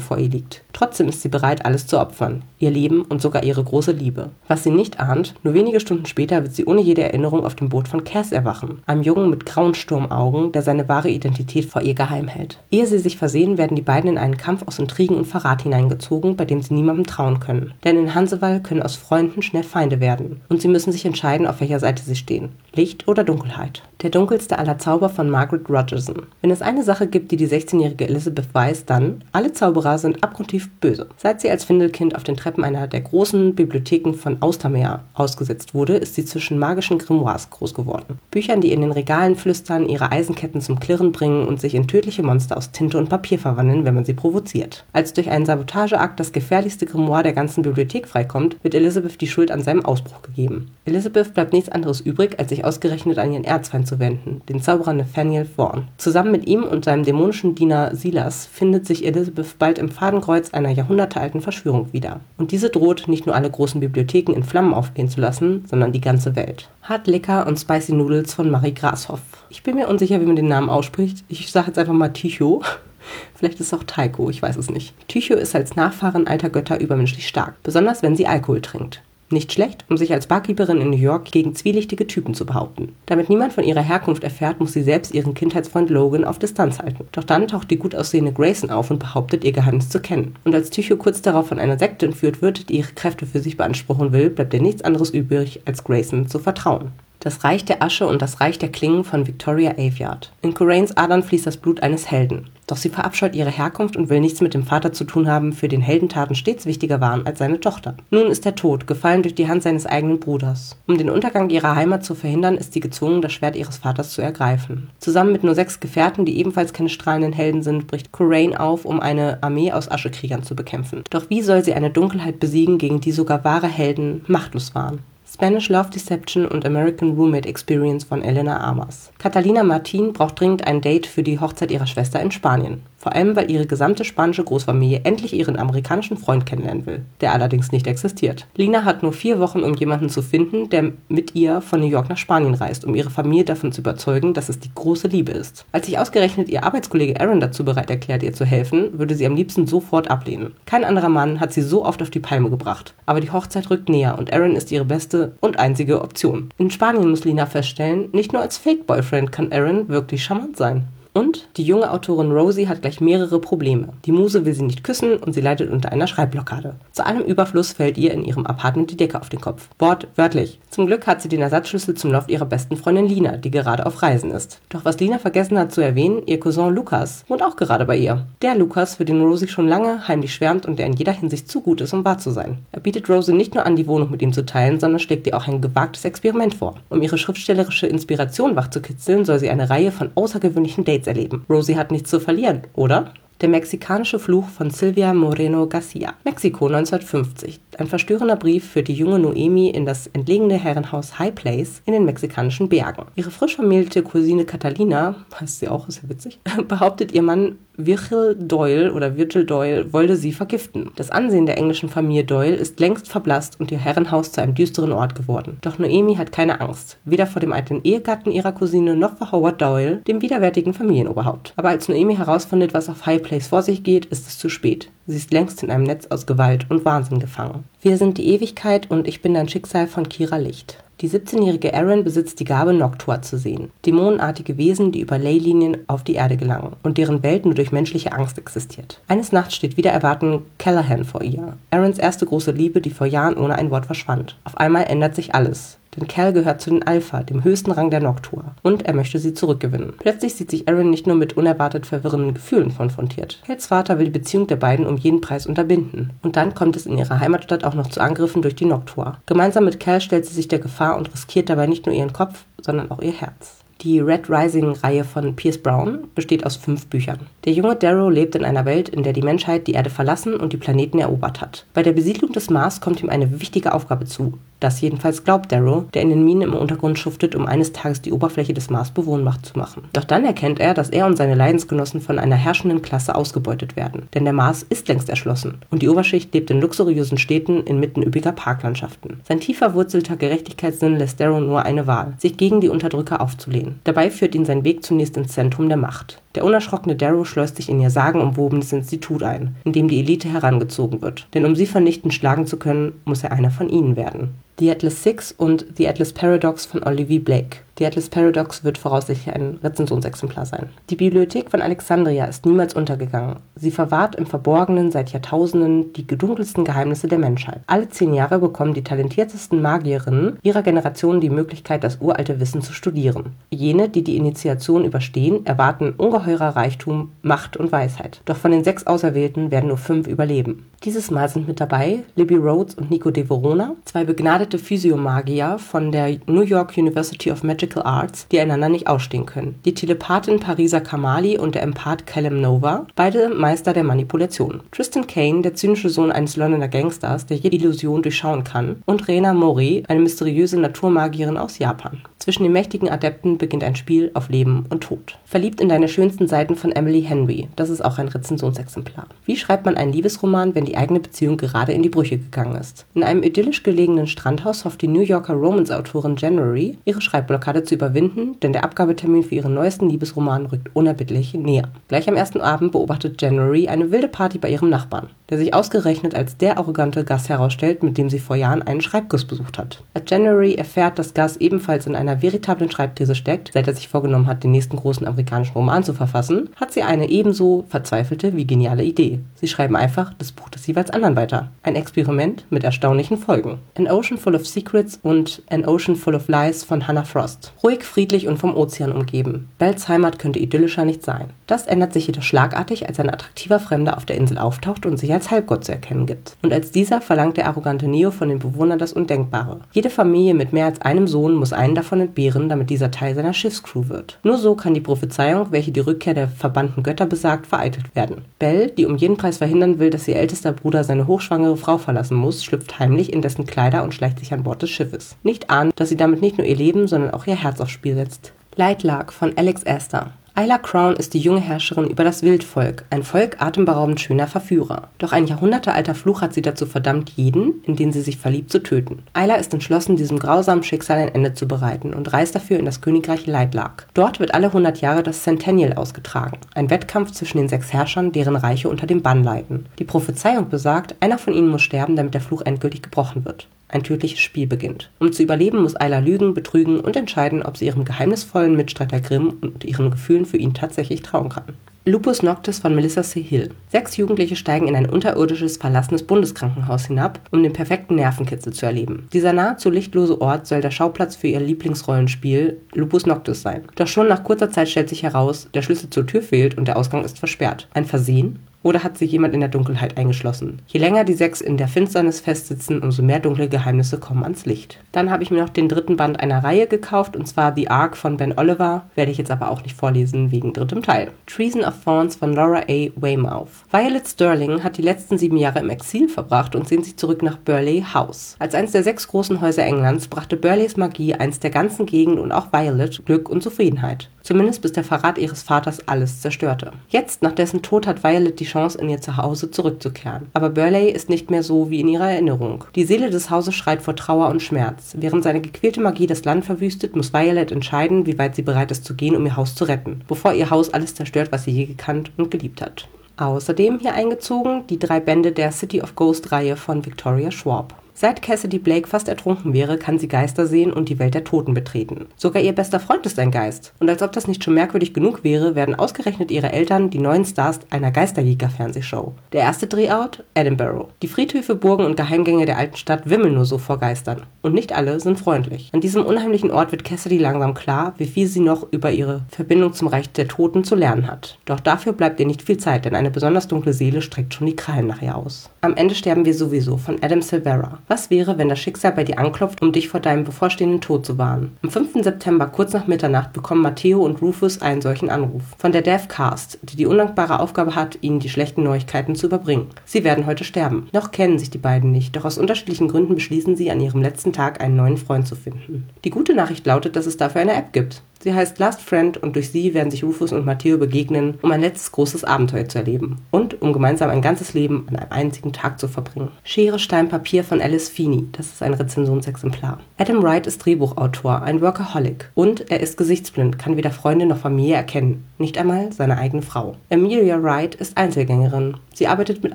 vor ihr liegt. Trotzdem ist sie bereit, alles zu opfern. Ihr Leben und sogar ihre große Liebe. Was sie nicht ahnt, nur wenige Stunden später wird sie ohne jede Erinnerung auf dem Boot von Cass erwachen. Einem Jungen mit grauen Sturmaugen, der seine wahre Identität vor ihr geheim hält. Ehe sie sich versehen, werden die beiden in einen Kampf aus Intrigen und Verrat hineingezogen, bei dem sie niemandem trauen können. Denn in Hansewall können aus Freunden schnell Feinde werden. Und sie müssen sich entscheiden, auf welcher Seite sie stehen. Licht oder Dunkelheit. Der dunkelste aller Zauber von Margaret Rogerson. Wenn es eine Sache gibt, die die 16-jährige Elizabeth weiß, dann, alle Zauberer sind abgrundtief böse. Seit sie als Findelkind auf den Treppen einer der großen Bibliotheken von Austermeer ausgesetzt wurde, ist sie zwischen magischen Grimoires groß geworden. Büchern, die in den Regalen flüstern, ihre Eisenketten zum Klirren bringen und sich in tödliche Monster aus Tinte und Papier verwandeln, wenn man sie provoziert. Als durch einen Sabotageakt das gefährlichste Grimoire der ganzen Bibliothek freikommt, wird Elizabeth die Schuld an seinem Ausbruch gegeben. Elizabeth bleibt nichts anderes übrig, als sich ausgerechnet an ihren Erzfeind zu wenden, den Zauberer Nathaniel Vaughn. Zusammen mit ihm und seinem dämonischen Diener Silas findet sich Elizabeth bald im Fadenkreuz einer jahrhundertealten Verschwörung wieder. Und diese droht nicht nur alle großen Bibliotheken in Flammen aufgehen zu lassen, sondern die ganze Welt. Hart Lecker und Spicy Noodles von Marie Grashoff. Ich bin mir unsicher, wie man den Namen ausspricht. Ich sage jetzt einfach mal Tycho. <laughs> Vielleicht ist es auch Taiko, ich weiß es nicht. Tycho ist als Nachfahren alter Götter übermenschlich stark, besonders wenn sie Alkohol trinkt. Nicht schlecht, um sich als Barkeeperin in New York gegen zwielichtige Typen zu behaupten. Damit niemand von ihrer Herkunft erfährt, muss sie selbst ihren Kindheitsfreund Logan auf Distanz halten. Doch dann taucht die gut aussehende Grayson auf und behauptet, ihr Geheimnis zu kennen. Und als Tycho kurz darauf von einer Sekte entführt wird, die ihre Kräfte für sich beanspruchen will, bleibt ihr nichts anderes übrig, als Grayson zu vertrauen. Das Reich der Asche und das Reich der Klingen von Victoria Aveyard. In Corains Adern fließt das Blut eines Helden. Doch sie verabscheut ihre Herkunft und will nichts mit dem Vater zu tun haben, für den Heldentaten stets wichtiger waren als seine Tochter. Nun ist er tot, gefallen durch die Hand seines eigenen Bruders. Um den Untergang ihrer Heimat zu verhindern, ist sie gezwungen, das Schwert ihres Vaters zu ergreifen. Zusammen mit nur sechs Gefährten, die ebenfalls keine strahlenden Helden sind, bricht Corain auf, um eine Armee aus Aschekriegern zu bekämpfen. Doch wie soll sie eine Dunkelheit besiegen, gegen die sogar wahre Helden machtlos waren? Spanish Love Deception und American Roommate Experience von Elena Amas. Catalina Martin braucht dringend ein Date für die Hochzeit ihrer Schwester in Spanien. Vor allem, weil ihre gesamte spanische Großfamilie endlich ihren amerikanischen Freund kennenlernen will, der allerdings nicht existiert. Lina hat nur vier Wochen, um jemanden zu finden, der mit ihr von New York nach Spanien reist, um ihre Familie davon zu überzeugen, dass es die große Liebe ist. Als sich ausgerechnet ihr Arbeitskollege Aaron dazu bereit erklärt, ihr zu helfen, würde sie am liebsten sofort ablehnen. Kein anderer Mann hat sie so oft auf die Palme gebracht. Aber die Hochzeit rückt näher und Aaron ist ihre beste und einzige Option. In Spanien muss Lina feststellen, nicht nur als Fake-Boyfriend kann Aaron wirklich charmant sein. Und die junge Autorin Rosie hat gleich mehrere Probleme. Die Muse will sie nicht küssen und sie leidet unter einer Schreibblockade. Zu allem Überfluss fällt ihr in ihrem Apartment die Decke auf den Kopf. Wortwörtlich. Zum Glück hat sie den Ersatzschlüssel zum Loft ihrer besten Freundin Lina, die gerade auf Reisen ist. Doch was Lina vergessen hat zu erwähnen, ihr Cousin Lukas wohnt auch gerade bei ihr. Der Lukas, für den Rosie schon lange heimlich schwärmt und der in jeder Hinsicht zu gut ist, um wahr zu sein. Er bietet Rosie nicht nur an, die Wohnung mit ihm zu teilen, sondern schlägt ihr auch ein gewagtes Experiment vor. Um ihre schriftstellerische Inspiration wachzukitzeln, soll sie eine Reihe von außergewöhnlichen Dates erleben. Rosie hat nichts zu verlieren, oder? Der mexikanische Fluch von Silvia Moreno Garcia. Mexiko 1950. Ein verstörender Brief für die junge Noemi in das entlegene Herrenhaus High Place in den mexikanischen Bergen. Ihre frisch vermählte Cousine Catalina, heißt sie auch, ist ja witzig, <laughs> behauptet, ihr Mann Virgil Doyle oder Virgil Doyle wollte sie vergiften. Das Ansehen der englischen Familie Doyle ist längst verblasst und ihr Herrenhaus zu einem düsteren Ort geworden. Doch Noemi hat keine Angst, weder vor dem alten Ehegatten ihrer Cousine noch vor Howard Doyle, dem widerwärtigen Familienoberhaupt. Aber als Noemi herausfindet, was auf High Place vor sich geht, ist es zu spät. Sie ist längst in einem Netz aus Gewalt und Wahnsinn gefangen. Wir sind die Ewigkeit und ich bin dein Schicksal von Kira Licht. Die 17-jährige Erin besitzt die Gabe, Noctua zu sehen. Dämonenartige Wesen, die über Leylinien auf die Erde gelangen und deren Welt nur durch menschliche Angst existiert. Eines Nachts steht wieder erwarten Callahan vor ihr. Erins erste große Liebe, die vor Jahren ohne ein Wort verschwand. Auf einmal ändert sich alles. Denn Cal gehört zu den Alpha, dem höchsten Rang der Noctua, und er möchte sie zurückgewinnen. Plötzlich sieht sich Aaron nicht nur mit unerwartet verwirrenden Gefühlen konfrontiert. Cals Vater will die Beziehung der beiden um jeden Preis unterbinden. Und dann kommt es in ihrer Heimatstadt auch noch zu Angriffen durch die Noctua. Gemeinsam mit Cal stellt sie sich der Gefahr und riskiert dabei nicht nur ihren Kopf, sondern auch ihr Herz. Die Red Rising-Reihe von Pierce Brown besteht aus fünf Büchern. Der junge Darrow lebt in einer Welt, in der die Menschheit die Erde verlassen und die Planeten erobert hat. Bei der Besiedlung des Mars kommt ihm eine wichtige Aufgabe zu, das jedenfalls glaubt Darrow, der in den Minen im Untergrund schuftet, um eines Tages die Oberfläche des Mars bewohnbar zu machen. Doch dann erkennt er, dass er und seine Leidensgenossen von einer herrschenden Klasse ausgebeutet werden. Denn der Mars ist längst erschlossen und die Oberschicht lebt in luxuriösen Städten inmitten üppiger Parklandschaften. Sein tief verwurzelter Gerechtigkeitssinn lässt Darrow nur eine Wahl, sich gegen die Unterdrücker aufzulehnen. Dabei führt ihn sein Weg zunächst ins Zentrum der Macht. Der unerschrockene Darrow schleust sich in ihr sagenumwobenes Institut ein, in dem die Elite herangezogen wird. Denn um sie vernichtend schlagen zu können, muss er einer von ihnen werden. The Atlas Six und The Atlas Paradox von Olivia Blake. The Atlas Paradox wird voraussichtlich ein Rezensionsexemplar sein. Die Bibliothek von Alexandria ist niemals untergegangen. Sie verwahrt im Verborgenen seit Jahrtausenden die dunkelsten Geheimnisse der Menschheit. Alle zehn Jahre bekommen die talentiertesten Magierinnen ihrer Generation die Möglichkeit, das uralte Wissen zu studieren. Jene, die die Initiation überstehen, erwarten ungeheurer Reichtum, Macht und Weisheit. Doch von den sechs Auserwählten werden nur fünf überleben. Dieses Mal sind mit dabei Libby Rhodes und Nico de Verona, zwei begnadete Physiomagier von der New York University of Magic Magical Arts, die einander nicht ausstehen können. Die Telepathin Parisa Kamali und der Empath Callum Nova, beide Meister der Manipulation. Tristan Kane, der zynische Sohn eines Londoner Gangsters, der jede Illusion durchschauen kann. Und Rena Mori, eine mysteriöse Naturmagierin aus Japan. Zwischen den mächtigen Adepten beginnt ein Spiel auf Leben und Tod. Verliebt in deine schönsten Seiten von Emily Henry. Das ist auch ein Rezensionsexemplar. Wie schreibt man einen Liebesroman, wenn die eigene Beziehung gerade in die Brüche gegangen ist? In einem idyllisch gelegenen Strandhaus hofft die New Yorker Romance-Autorin January, ihre Schreibblockade Blockade zu überwinden, denn der Abgabetermin für ihren neuesten Liebesroman rückt unerbittlich näher. Gleich am ersten Abend beobachtet January eine wilde Party bei ihrem Nachbarn, der sich ausgerechnet als der arrogante Gast herausstellt, mit dem sie vor Jahren einen Schreibkurs besucht hat. Als January erfährt, dass Gus ebenfalls in einer veritablen Schreibkrise steckt, seit er sich vorgenommen hat, den nächsten großen amerikanischen Roman zu verfassen, hat sie eine ebenso verzweifelte wie geniale Idee. Sie schreiben einfach das Buch des jeweils anderen weiter. Ein Experiment mit erstaunlichen Folgen. An Ocean Full of Secrets und An Ocean Full of Lies von Hannah Frost. Ruhig, friedlich und vom Ozean umgeben. Bells Heimat könnte idyllischer nicht sein. Das ändert sich jedoch schlagartig, als ein attraktiver Fremder auf der Insel auftaucht und sich als Halbgott zu erkennen gibt. Und als dieser verlangt der arrogante Neo von den Bewohnern das Undenkbare. Jede Familie mit mehr als einem Sohn muss einen davon entbehren, damit dieser Teil seiner Schiffscrew wird. Nur so kann die Prophezeiung, welche die Rückkehr der verbannten Götter besagt, vereitelt werden. Belle, die um jeden Preis verhindern will, dass ihr ältester Bruder seine hochschwangere Frau verlassen muss, schlüpft heimlich in dessen Kleider und schleicht sich an Bord des Schiffes. Nicht ahnt, dass sie damit nicht nur ihr Leben, sondern auch ihr ihr Herz aufs Spiel setzt. Leitlag von Alex Astor. Isla Crown ist die junge Herrscherin über das Wildvolk, ein Volk atemberaubend schöner Verführer. Doch ein jahrhundertealter Fluch hat sie dazu verdammt, jeden, in den sie sich verliebt, zu töten. Isla ist entschlossen, diesem grausamen Schicksal ein Ende zu bereiten und reist dafür in das Königreich Leitlag. Dort wird alle 100 Jahre das Centennial ausgetragen, ein Wettkampf zwischen den sechs Herrschern, deren Reiche unter dem Bann leiden. Die Prophezeiung besagt, einer von ihnen muss sterben, damit der Fluch endgültig gebrochen wird ein tödliches Spiel beginnt. Um zu überleben, muss Ayla lügen, betrügen und entscheiden, ob sie ihrem geheimnisvollen Mitstreiter Grimm und ihren Gefühlen für ihn tatsächlich trauen kann. Lupus Noctis von Melissa C. Hill. Sechs Jugendliche steigen in ein unterirdisches, verlassenes Bundeskrankenhaus hinab, um den perfekten Nervenkitzel zu erleben. Dieser nahezu lichtlose Ort soll der Schauplatz für ihr Lieblingsrollenspiel Lupus Noctis sein. Doch schon nach kurzer Zeit stellt sich heraus, der Schlüssel zur Tür fehlt und der Ausgang ist versperrt. Ein Versehen? Oder hat sich jemand in der Dunkelheit eingeschlossen? Je länger die sechs in der Finsternis festsitzen, umso mehr dunkle Geheimnisse kommen ans Licht. Dann habe ich mir noch den dritten Band einer Reihe gekauft, und zwar The Ark von Ben Oliver, werde ich jetzt aber auch nicht vorlesen wegen drittem Teil. Treason of Thorns von Laura A. Weymouth. Violet Sterling hat die letzten sieben Jahre im Exil verbracht und sehnt sich zurück nach Burleigh House. Als eines der sechs großen Häuser Englands brachte Burleighs Magie einst der ganzen Gegend und auch Violet Glück und Zufriedenheit. Zumindest bis der Verrat ihres Vaters alles zerstörte. Jetzt, nach dessen Tod, hat Violet die Chance, in ihr Zuhause zurückzukehren. Aber Burleigh ist nicht mehr so wie in ihrer Erinnerung. Die Seele des Hauses schreit vor Trauer und Schmerz. Während seine gequälte Magie das Land verwüstet, muss Violet entscheiden, wie weit sie bereit ist zu gehen, um ihr Haus zu retten, bevor ihr Haus alles zerstört, was sie je gekannt und geliebt hat. Außerdem hier eingezogen die drei Bände der City of Ghost Reihe von Victoria Schwab. Seit Cassidy Blake fast ertrunken wäre, kann sie Geister sehen und die Welt der Toten betreten. Sogar ihr bester Freund ist ein Geist. Und als ob das nicht schon merkwürdig genug wäre, werden ausgerechnet ihre Eltern die neuen Stars einer Geisterjäger-Fernsehshow. Der erste Drehort? Edinburgh. Die Friedhöfe, Burgen und Geheimgänge der alten Stadt wimmeln nur so vor Geistern. Und nicht alle sind freundlich. An diesem unheimlichen Ort wird Cassidy langsam klar, wie viel sie noch über ihre Verbindung zum Reich der Toten zu lernen hat. Doch dafür bleibt ihr nicht viel Zeit, denn eine besonders dunkle Seele streckt schon die Krallen nach ihr aus. Am Ende sterben wir sowieso von Adam Silvera. Was wäre, wenn das Schicksal bei dir anklopft, um dich vor deinem bevorstehenden Tod zu warnen? Am 5. September, kurz nach Mitternacht, bekommen Matteo und Rufus einen solchen Anruf. Von der Death Cast, die die undankbare Aufgabe hat, ihnen die schlechten Neuigkeiten zu überbringen. Sie werden heute sterben. Noch kennen sich die beiden nicht, doch aus unterschiedlichen Gründen beschließen sie, an ihrem letzten Tag einen neuen Freund zu finden. Die gute Nachricht lautet, dass es dafür eine App gibt. Sie heißt Last Friend und durch sie werden sich Rufus und Matteo begegnen, um ein letztes großes Abenteuer zu erleben und um gemeinsam ein ganzes Leben an einem einzigen Tag zu verbringen. Schere, Stein, Papier von Alice Feeney, das ist ein Rezensionsexemplar. Adam Wright ist Drehbuchautor, ein Workaholic und er ist gesichtsblind, kann weder Freunde noch Familie erkennen, nicht einmal seine eigene Frau. Amelia Wright ist Einzelgängerin. Sie arbeitet mit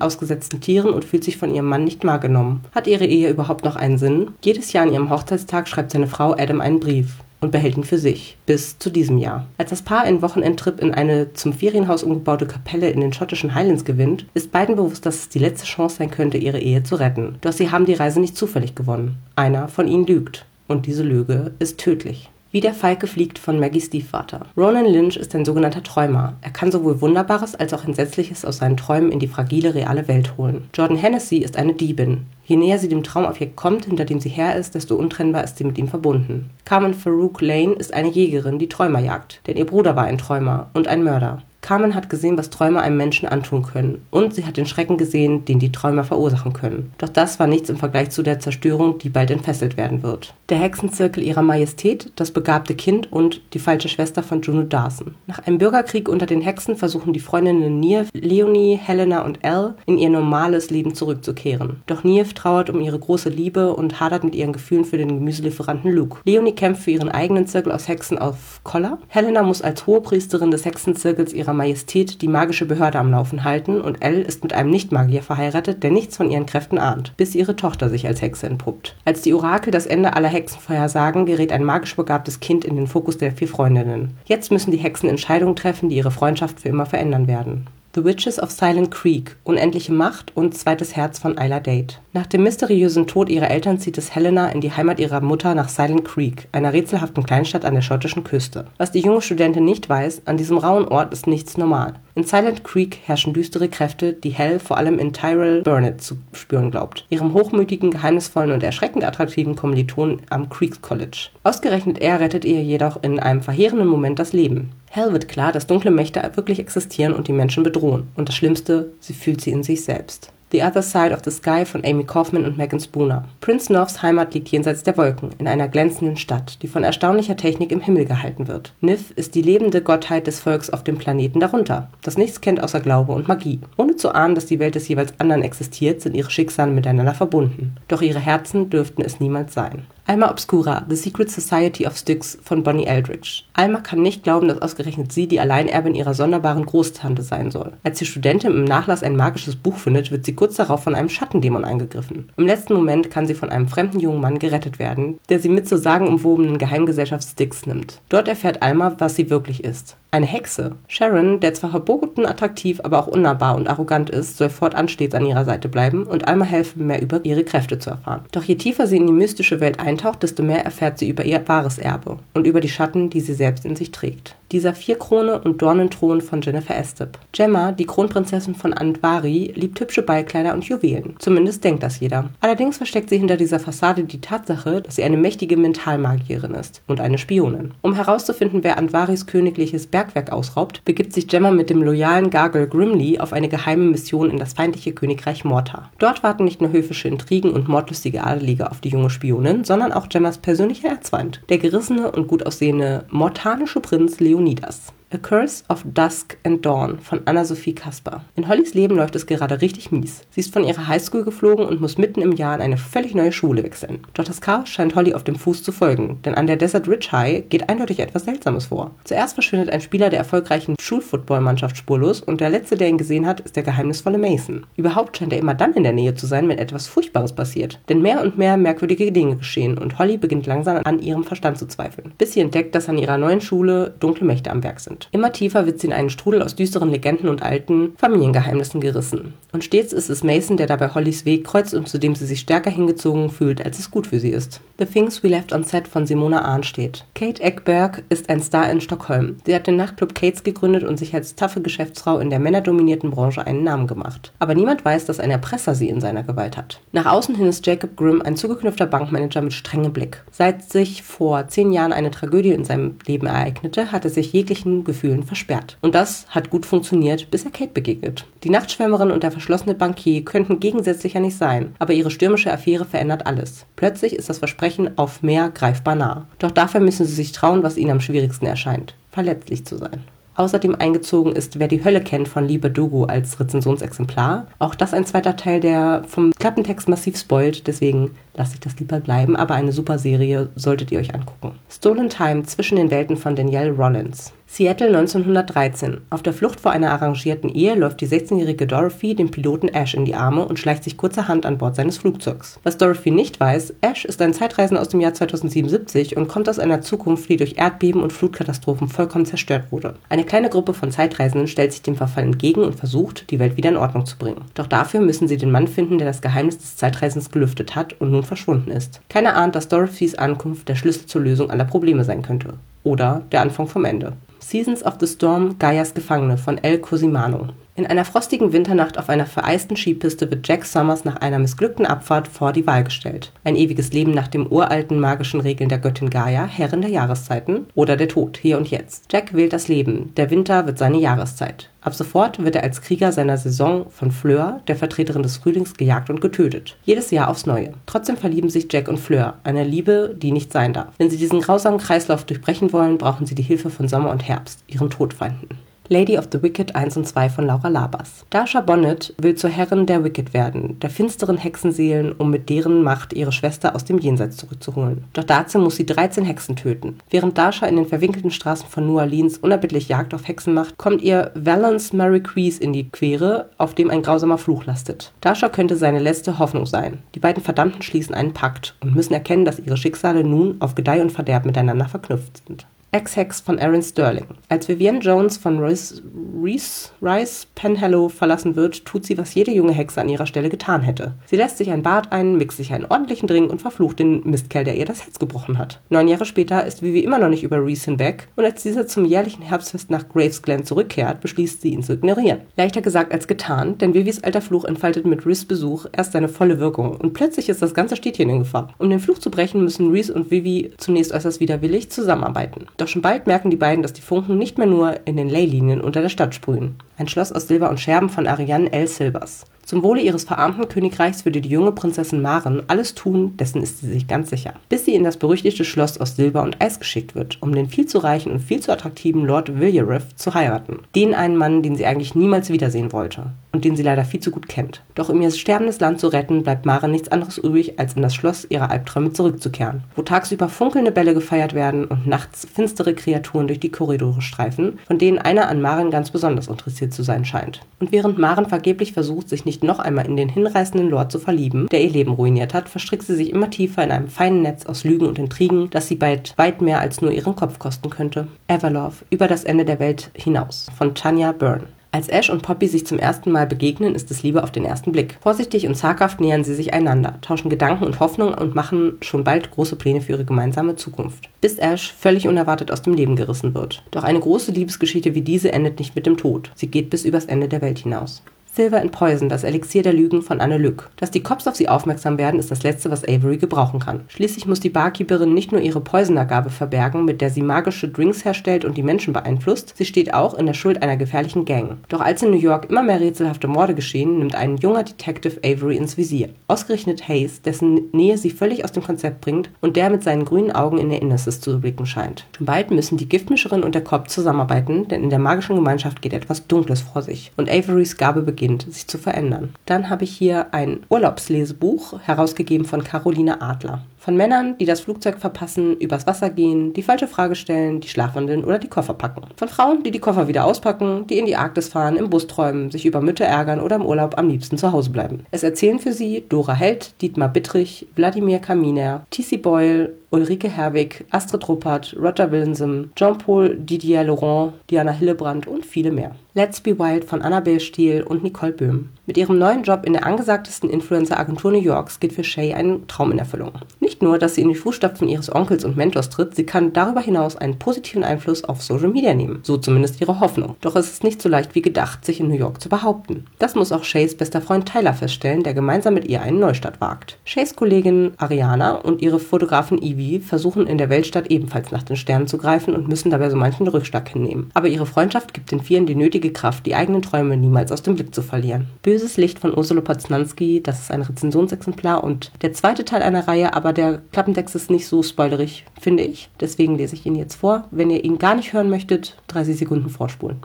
ausgesetzten Tieren und fühlt sich von ihrem Mann nicht wahrgenommen. Hat ihre Ehe überhaupt noch einen Sinn? Jedes Jahr an ihrem Hochzeitstag schreibt seine Frau Adam einen Brief und behält ihn für sich. Bis zu diesem Jahr. Als das Paar einen Wochenendtrip in eine zum Ferienhaus umgebaute Kapelle in den schottischen Highlands gewinnt, ist beiden bewusst, dass es die letzte Chance sein könnte, ihre Ehe zu retten. Doch sie haben die Reise nicht zufällig gewonnen. Einer von ihnen lügt. Und diese Lüge ist tödlich. Wie der Falke fliegt von Maggies Stiefvater. Ronan Lynch ist ein sogenannter Träumer. Er kann sowohl Wunderbares als auch Entsetzliches aus seinen Träumen in die fragile, reale Welt holen. Jordan Hennessy ist eine Diebin. Je näher sie dem Traumobjekt kommt, hinter dem sie her ist, desto untrennbar ist sie mit ihm verbunden. Carmen Farouk Lane ist eine Jägerin, die Träumer jagt. Denn ihr Bruder war ein Träumer und ein Mörder. Carmen hat gesehen, was Träume einem Menschen antun können. Und sie hat den Schrecken gesehen, den die Träume verursachen können. Doch das war nichts im Vergleich zu der Zerstörung, die bald entfesselt werden wird. Der Hexenzirkel ihrer Majestät, das begabte Kind und die falsche Schwester von Juno Darson. Nach einem Bürgerkrieg unter den Hexen versuchen die Freundinnen Niamh, Leonie, Helena und Elle in ihr normales Leben zurückzukehren. Doch Niamh trauert um ihre große Liebe und hadert mit ihren Gefühlen für den Gemüselieferanten Luke. Leonie kämpft für ihren eigenen Zirkel aus Hexen auf Koller. Helena muss als Hohepriesterin des Hexenzirkels ihrer Majestät die magische Behörde am Laufen halten und Elle ist mit einem Nichtmagier verheiratet, der nichts von ihren Kräften ahnt, bis ihre Tochter sich als Hexe entpuppt. Als die Orakel das Ende aller Hexen vorhersagen, gerät ein magisch begabtes Kind in den Fokus der vier Freundinnen. Jetzt müssen die Hexen Entscheidungen treffen, die ihre Freundschaft für immer verändern werden. The Witches of Silent Creek, Unendliche Macht und Zweites Herz von Isla Date. Nach dem mysteriösen Tod ihrer Eltern zieht es Helena in die Heimat ihrer Mutter nach Silent Creek, einer rätselhaften Kleinstadt an der schottischen Küste. Was die junge Studentin nicht weiß, an diesem rauen Ort ist nichts normal. In Silent Creek herrschen düstere Kräfte, die Hell vor allem in Tyrell Burnett zu spüren glaubt, ihrem hochmütigen, geheimnisvollen und erschreckend attraktiven Kommiliton am Creek College. Ausgerechnet er rettet ihr jedoch in einem verheerenden Moment das Leben. Hell wird klar, dass dunkle Mächte wirklich existieren und die Menschen bedrohen. Und das Schlimmste, sie fühlt sie in sich selbst. The Other Side of the Sky von Amy Kaufman und Megan Spooner. Prince Novs Heimat liegt jenseits der Wolken, in einer glänzenden Stadt, die von erstaunlicher Technik im Himmel gehalten wird. Nif ist die lebende Gottheit des Volks auf dem Planeten darunter, das nichts kennt außer Glaube und Magie. Ohne zu ahnen, dass die Welt des jeweils anderen existiert, sind ihre Schicksale miteinander verbunden. Doch ihre Herzen dürften es niemals sein. Alma Obscura, The Secret Society of Styx von Bonnie Eldridge. Alma kann nicht glauben, dass ausgerechnet sie die Alleinerbin ihrer sonderbaren Großtante sein soll. Als die Studentin im Nachlass ein magisches Buch findet, wird sie kurz darauf von einem Schattendämon angegriffen. Im letzten Moment kann sie von einem fremden jungen Mann gerettet werden, der sie mit zur sagenumwobenen Geheimgesellschaft Styx nimmt. Dort erfährt Alma, was sie wirklich ist. Eine Hexe. Sharon, der zwar verboten attraktiv, aber auch unnahbar und arrogant ist, soll fortan stets an ihrer Seite bleiben und Alma helfen, mehr über ihre Kräfte zu erfahren. Doch je tiefer sie in die mystische Welt eintaucht, desto mehr erfährt sie über ihr wahres Erbe und über die Schatten, die sie selbst in sich trägt. Die Saphirkrone und Dornenthron von Jennifer Estep. Gemma, die Kronprinzessin von Andvari, liebt hübsche Ballkleider und Juwelen. Zumindest denkt das jeder. Allerdings versteckt sie hinter dieser Fassade die Tatsache, dass sie eine mächtige Mentalmagierin ist und eine Spionin. Um herauszufinden, wer Andvaris königliches Bergwerk ausraubt, begibt sich Gemma mit dem loyalen Gargle Grimly auf eine geheime Mission in das feindliche Königreich Morta. Dort warten nicht nur höfische Intrigen und mordlustige Adelige auf die junge Spionin, sondern auch Gemmas persönlicher Erzfeind, der gerissene und gut aussehende mortanische Prinz Leonidas. A Curse of Dusk and Dawn von Anna-Sophie Kasper. In Hollys Leben läuft es gerade richtig mies. Sie ist von ihrer Highschool geflogen und muss mitten im Jahr in eine völlig neue Schule wechseln. Doch das Chaos scheint Holly auf dem Fuß zu folgen, denn an der Desert Ridge High geht eindeutig etwas Seltsames vor. Zuerst verschwindet ein Spieler der erfolgreichen Schulfootballmannschaft spurlos und der letzte, der ihn gesehen hat, ist der geheimnisvolle Mason. Überhaupt scheint er immer dann in der Nähe zu sein, wenn etwas Furchtbares passiert. Denn mehr und mehr merkwürdige Dinge geschehen und Holly beginnt langsam an ihrem Verstand zu zweifeln, bis sie entdeckt, dass an ihrer neuen Schule dunkle Mächte am Werk sind sind. Immer tiefer wird sie in einen Strudel aus düsteren Legenden und alten Familiengeheimnissen gerissen. Und stets ist es Mason, der dabei Hollys Weg kreuzt und zu dem sie sich stärker hingezogen fühlt, als es gut für sie ist. The Things We Left on Set von Simona Arnstedt. Kate Ekberg ist ein Star in Stockholm. Sie hat den Nachtclub Kates gegründet und sich als taffe Geschäftsfrau in der männerdominierten Branche einen Namen gemacht. Aber niemand weiß, dass ein Erpresser sie in seiner Gewalt hat. Nach außen hin ist Jacob Grimm ein zugeknüpfter Bankmanager mit strengem Blick. Seit sich vor zehn Jahren eine Tragödie in seinem Leben ereignete, hat er sich jeglichen Gefühlen versperrt. Und das hat gut funktioniert, bis er Kate begegnet. Die Nachtschwärmerin und der verschlossene Bankier könnten gegensätzlicher nicht sein, aber ihre stürmische Affäre verändert alles. Plötzlich ist das Versprechen auf mehr greifbar nah. Doch dafür müssen sie sich trauen, was ihnen am schwierigsten erscheint. Verletzlich zu sein. Außerdem eingezogen ist Wer die Hölle kennt von Liebe Dogo als Rezensionsexemplar. Auch das ein zweiter Teil, der vom Klappentext massiv spoilt, deswegen lasse ich das lieber bleiben, aber eine super Serie solltet ihr euch angucken. Stolen Time zwischen den Welten von Danielle Rollins. Seattle 1913. Auf der Flucht vor einer arrangierten Ehe läuft die 16-jährige Dorothy dem Piloten Ash in die Arme und schleicht sich kurzerhand an Bord seines Flugzeugs. Was Dorothy nicht weiß, Ash ist ein Zeitreisender aus dem Jahr 2077 und kommt aus einer Zukunft, die durch Erdbeben und Flutkatastrophen vollkommen zerstört wurde. Eine kleine Gruppe von Zeitreisenden stellt sich dem Verfall entgegen und versucht, die Welt wieder in Ordnung zu bringen. Doch dafür müssen sie den Mann finden, der das Geheimnis des Zeitreisens gelüftet hat und nun verschwunden ist. Keiner ahnt, dass Dorothys Ankunft der Schlüssel zur Lösung aller Probleme sein könnte. Oder der Anfang vom Ende. Seasons of the Storm, Gaias Gefangene von El Cosimano. In einer frostigen Winternacht auf einer vereisten Skipiste wird Jack Summers nach einer missglückten Abfahrt vor die Wahl gestellt. Ein ewiges Leben nach den uralten magischen Regeln der Göttin Gaia, Herrin der Jahreszeiten, oder der Tod, hier und jetzt. Jack wählt das Leben, der Winter wird seine Jahreszeit. Ab sofort wird er als Krieger seiner Saison von Fleur, der Vertreterin des Frühlings, gejagt und getötet. Jedes Jahr aufs Neue. Trotzdem verlieben sich Jack und Fleur, eine Liebe, die nicht sein darf. Wenn sie diesen grausamen Kreislauf durchbrechen wollen, brauchen sie die Hilfe von Sommer und Herbst, ihren Todfeinden. Lady of the Wicked 1 und 2 von Laura Labas. Dasha Bonnet will zur Herrin der Wicked werden, der finsteren Hexenseelen, um mit deren Macht ihre Schwester aus dem Jenseits zurückzuholen. Doch dazu muss sie 13 Hexen töten. Während Dasha in den verwinkelten Straßen von New Orleans unerbittlich Jagd auf Hexen macht, kommt ihr Valence Mary Crease in die Quere, auf dem ein grausamer Fluch lastet. Dasha könnte seine letzte Hoffnung sein. Die beiden Verdammten schließen einen Pakt und müssen erkennen, dass ihre Schicksale nun auf Gedeih und Verderb miteinander verknüpft sind. Ex-Hex von Aaron Sterling. Als Vivienne Jones von Reese, Reese, Rice Penhallow verlassen wird, tut sie, was jede junge Hexe an ihrer Stelle getan hätte. Sie lässt sich ein Bad ein, mixt sich einen ordentlichen Drink und verflucht den Mistkerl, der ihr das Herz gebrochen hat. Neun Jahre später ist Vivi immer noch nicht über Reese hinweg und als dieser zum jährlichen Herbstfest nach Graves Glen zurückkehrt, beschließt sie ihn zu ignorieren. Leichter gesagt als getan, denn Vivis alter Fluch entfaltet mit Reese Besuch erst seine volle Wirkung und plötzlich ist das ganze Städtchen in Gefahr. Um den Fluch zu brechen, müssen Reese und Vivi zunächst äußerst widerwillig zusammenarbeiten. Doch schon bald merken die beiden, dass die Funken nicht mehr nur in den Leylinien unter der Stadt sprühen. Ein Schloss aus Silber und Scherben von Ariane L. Silvers. Zum Wohle ihres verarmten Königreichs würde die junge Prinzessin Maren alles tun, dessen ist sie sich ganz sicher. Bis sie in das berüchtigte Schloss aus Silber und Eis geschickt wird, um den viel zu reichen und viel zu attraktiven Lord Villarif zu heiraten. Den einen Mann, den sie eigentlich niemals wiedersehen wollte und den sie leider viel zu gut kennt. Doch um ihr sterbendes Land zu retten, bleibt Maren nichts anderes übrig, als in das Schloss ihrer Albträume zurückzukehren, wo tagsüber funkelnde Bälle gefeiert werden und nachts finstere Kreaturen durch die Korridore streifen, von denen einer an Maren ganz besonders interessiert zu sein scheint. Und während Maren vergeblich versucht, sich nicht nicht noch einmal in den hinreißenden Lord zu verlieben, der ihr Leben ruiniert hat, verstrickt sie sich immer tiefer in einem feinen Netz aus Lügen und Intrigen, das sie bald weit mehr als nur ihren Kopf kosten könnte. Everlove, über das Ende der Welt hinaus, von Tanya Byrne. Als Ash und Poppy sich zum ersten Mal begegnen, ist es Liebe auf den ersten Blick. Vorsichtig und zaghaft nähern sie sich einander, tauschen Gedanken und Hoffnung und machen schon bald große Pläne für ihre gemeinsame Zukunft. Bis Ash völlig unerwartet aus dem Leben gerissen wird. Doch eine große Liebesgeschichte wie diese endet nicht mit dem Tod. Sie geht bis übers Ende der Welt hinaus. Silver and Poison, das Elixier der Lügen von Anne Lück. Dass die Cops auf sie aufmerksam werden, ist das Letzte, was Avery gebrauchen kann. Schließlich muss die Barkeeperin nicht nur ihre Poisonergabe verbergen, mit der sie magische Drinks herstellt und die Menschen beeinflusst, sie steht auch in der Schuld einer gefährlichen Gang. Doch als in New York immer mehr rätselhafte Morde geschehen, nimmt ein junger Detective Avery ins Visier. Ausgerechnet Hayes, dessen Nähe sie völlig aus dem Konzept bringt und der mit seinen grünen Augen in der Innersys zu blicken scheint. Schon bald müssen die Giftmischerin und der Cop zusammenarbeiten, denn in der magischen Gemeinschaft geht etwas Dunkles vor sich und Averys Gabe beginnt beginnt, sich zu verändern. Dann habe ich hier ein Urlaubslesebuch, herausgegeben von Caroline Adler. Von Männern, die das Flugzeug verpassen, übers Wasser gehen, die falsche Frage stellen, die schlafwandeln oder die Koffer packen. Von Frauen, die die Koffer wieder auspacken, die in die Arktis fahren, im Bus träumen, sich über Mütter ärgern oder im Urlaub am liebsten zu Hause bleiben. Es erzählen für sie Dora Held, Dietmar Bittrich, Wladimir Kaminer, T.C. Boyle, Ulrike Herwig, Astrid Ruppert, Roger Wilson, Jean-Paul Didier Laurent, Diana Hillebrand und viele mehr. Let's Be Wild von Annabelle Stiel und Nicole Böhm. Mit ihrem neuen Job in der angesagtesten Influencer-Agentur New Yorks geht für Shay ein Traum in Erfüllung. Nicht nur, dass sie in die Fußstapfen ihres Onkels und Mentors tritt, sie kann darüber hinaus einen positiven Einfluss auf Social Media nehmen. So zumindest ihre Hoffnung. Doch es ist nicht so leicht wie gedacht, sich in New York zu behaupten. Das muss auch Shays bester Freund Tyler feststellen, der gemeinsam mit ihr einen Neustart wagt. Shays Kollegin Ariana und ihre Fotografin Evie versuchen in der Weltstadt ebenfalls nach den Sternen zu greifen und müssen dabei so manchen Rückschlag hinnehmen. Aber ihre Freundschaft gibt den Vieren die nötige Kraft, die eigenen Träume niemals aus dem Blick zu verlieren. Böse Böses Licht von Ursula Poznanski, das ist ein Rezensionsexemplar und der zweite Teil einer Reihe, aber der Klappentext ist nicht so spoilerig, finde ich. Deswegen lese ich ihn jetzt vor. Wenn ihr ihn gar nicht hören möchtet, 30 Sekunden vorspulen.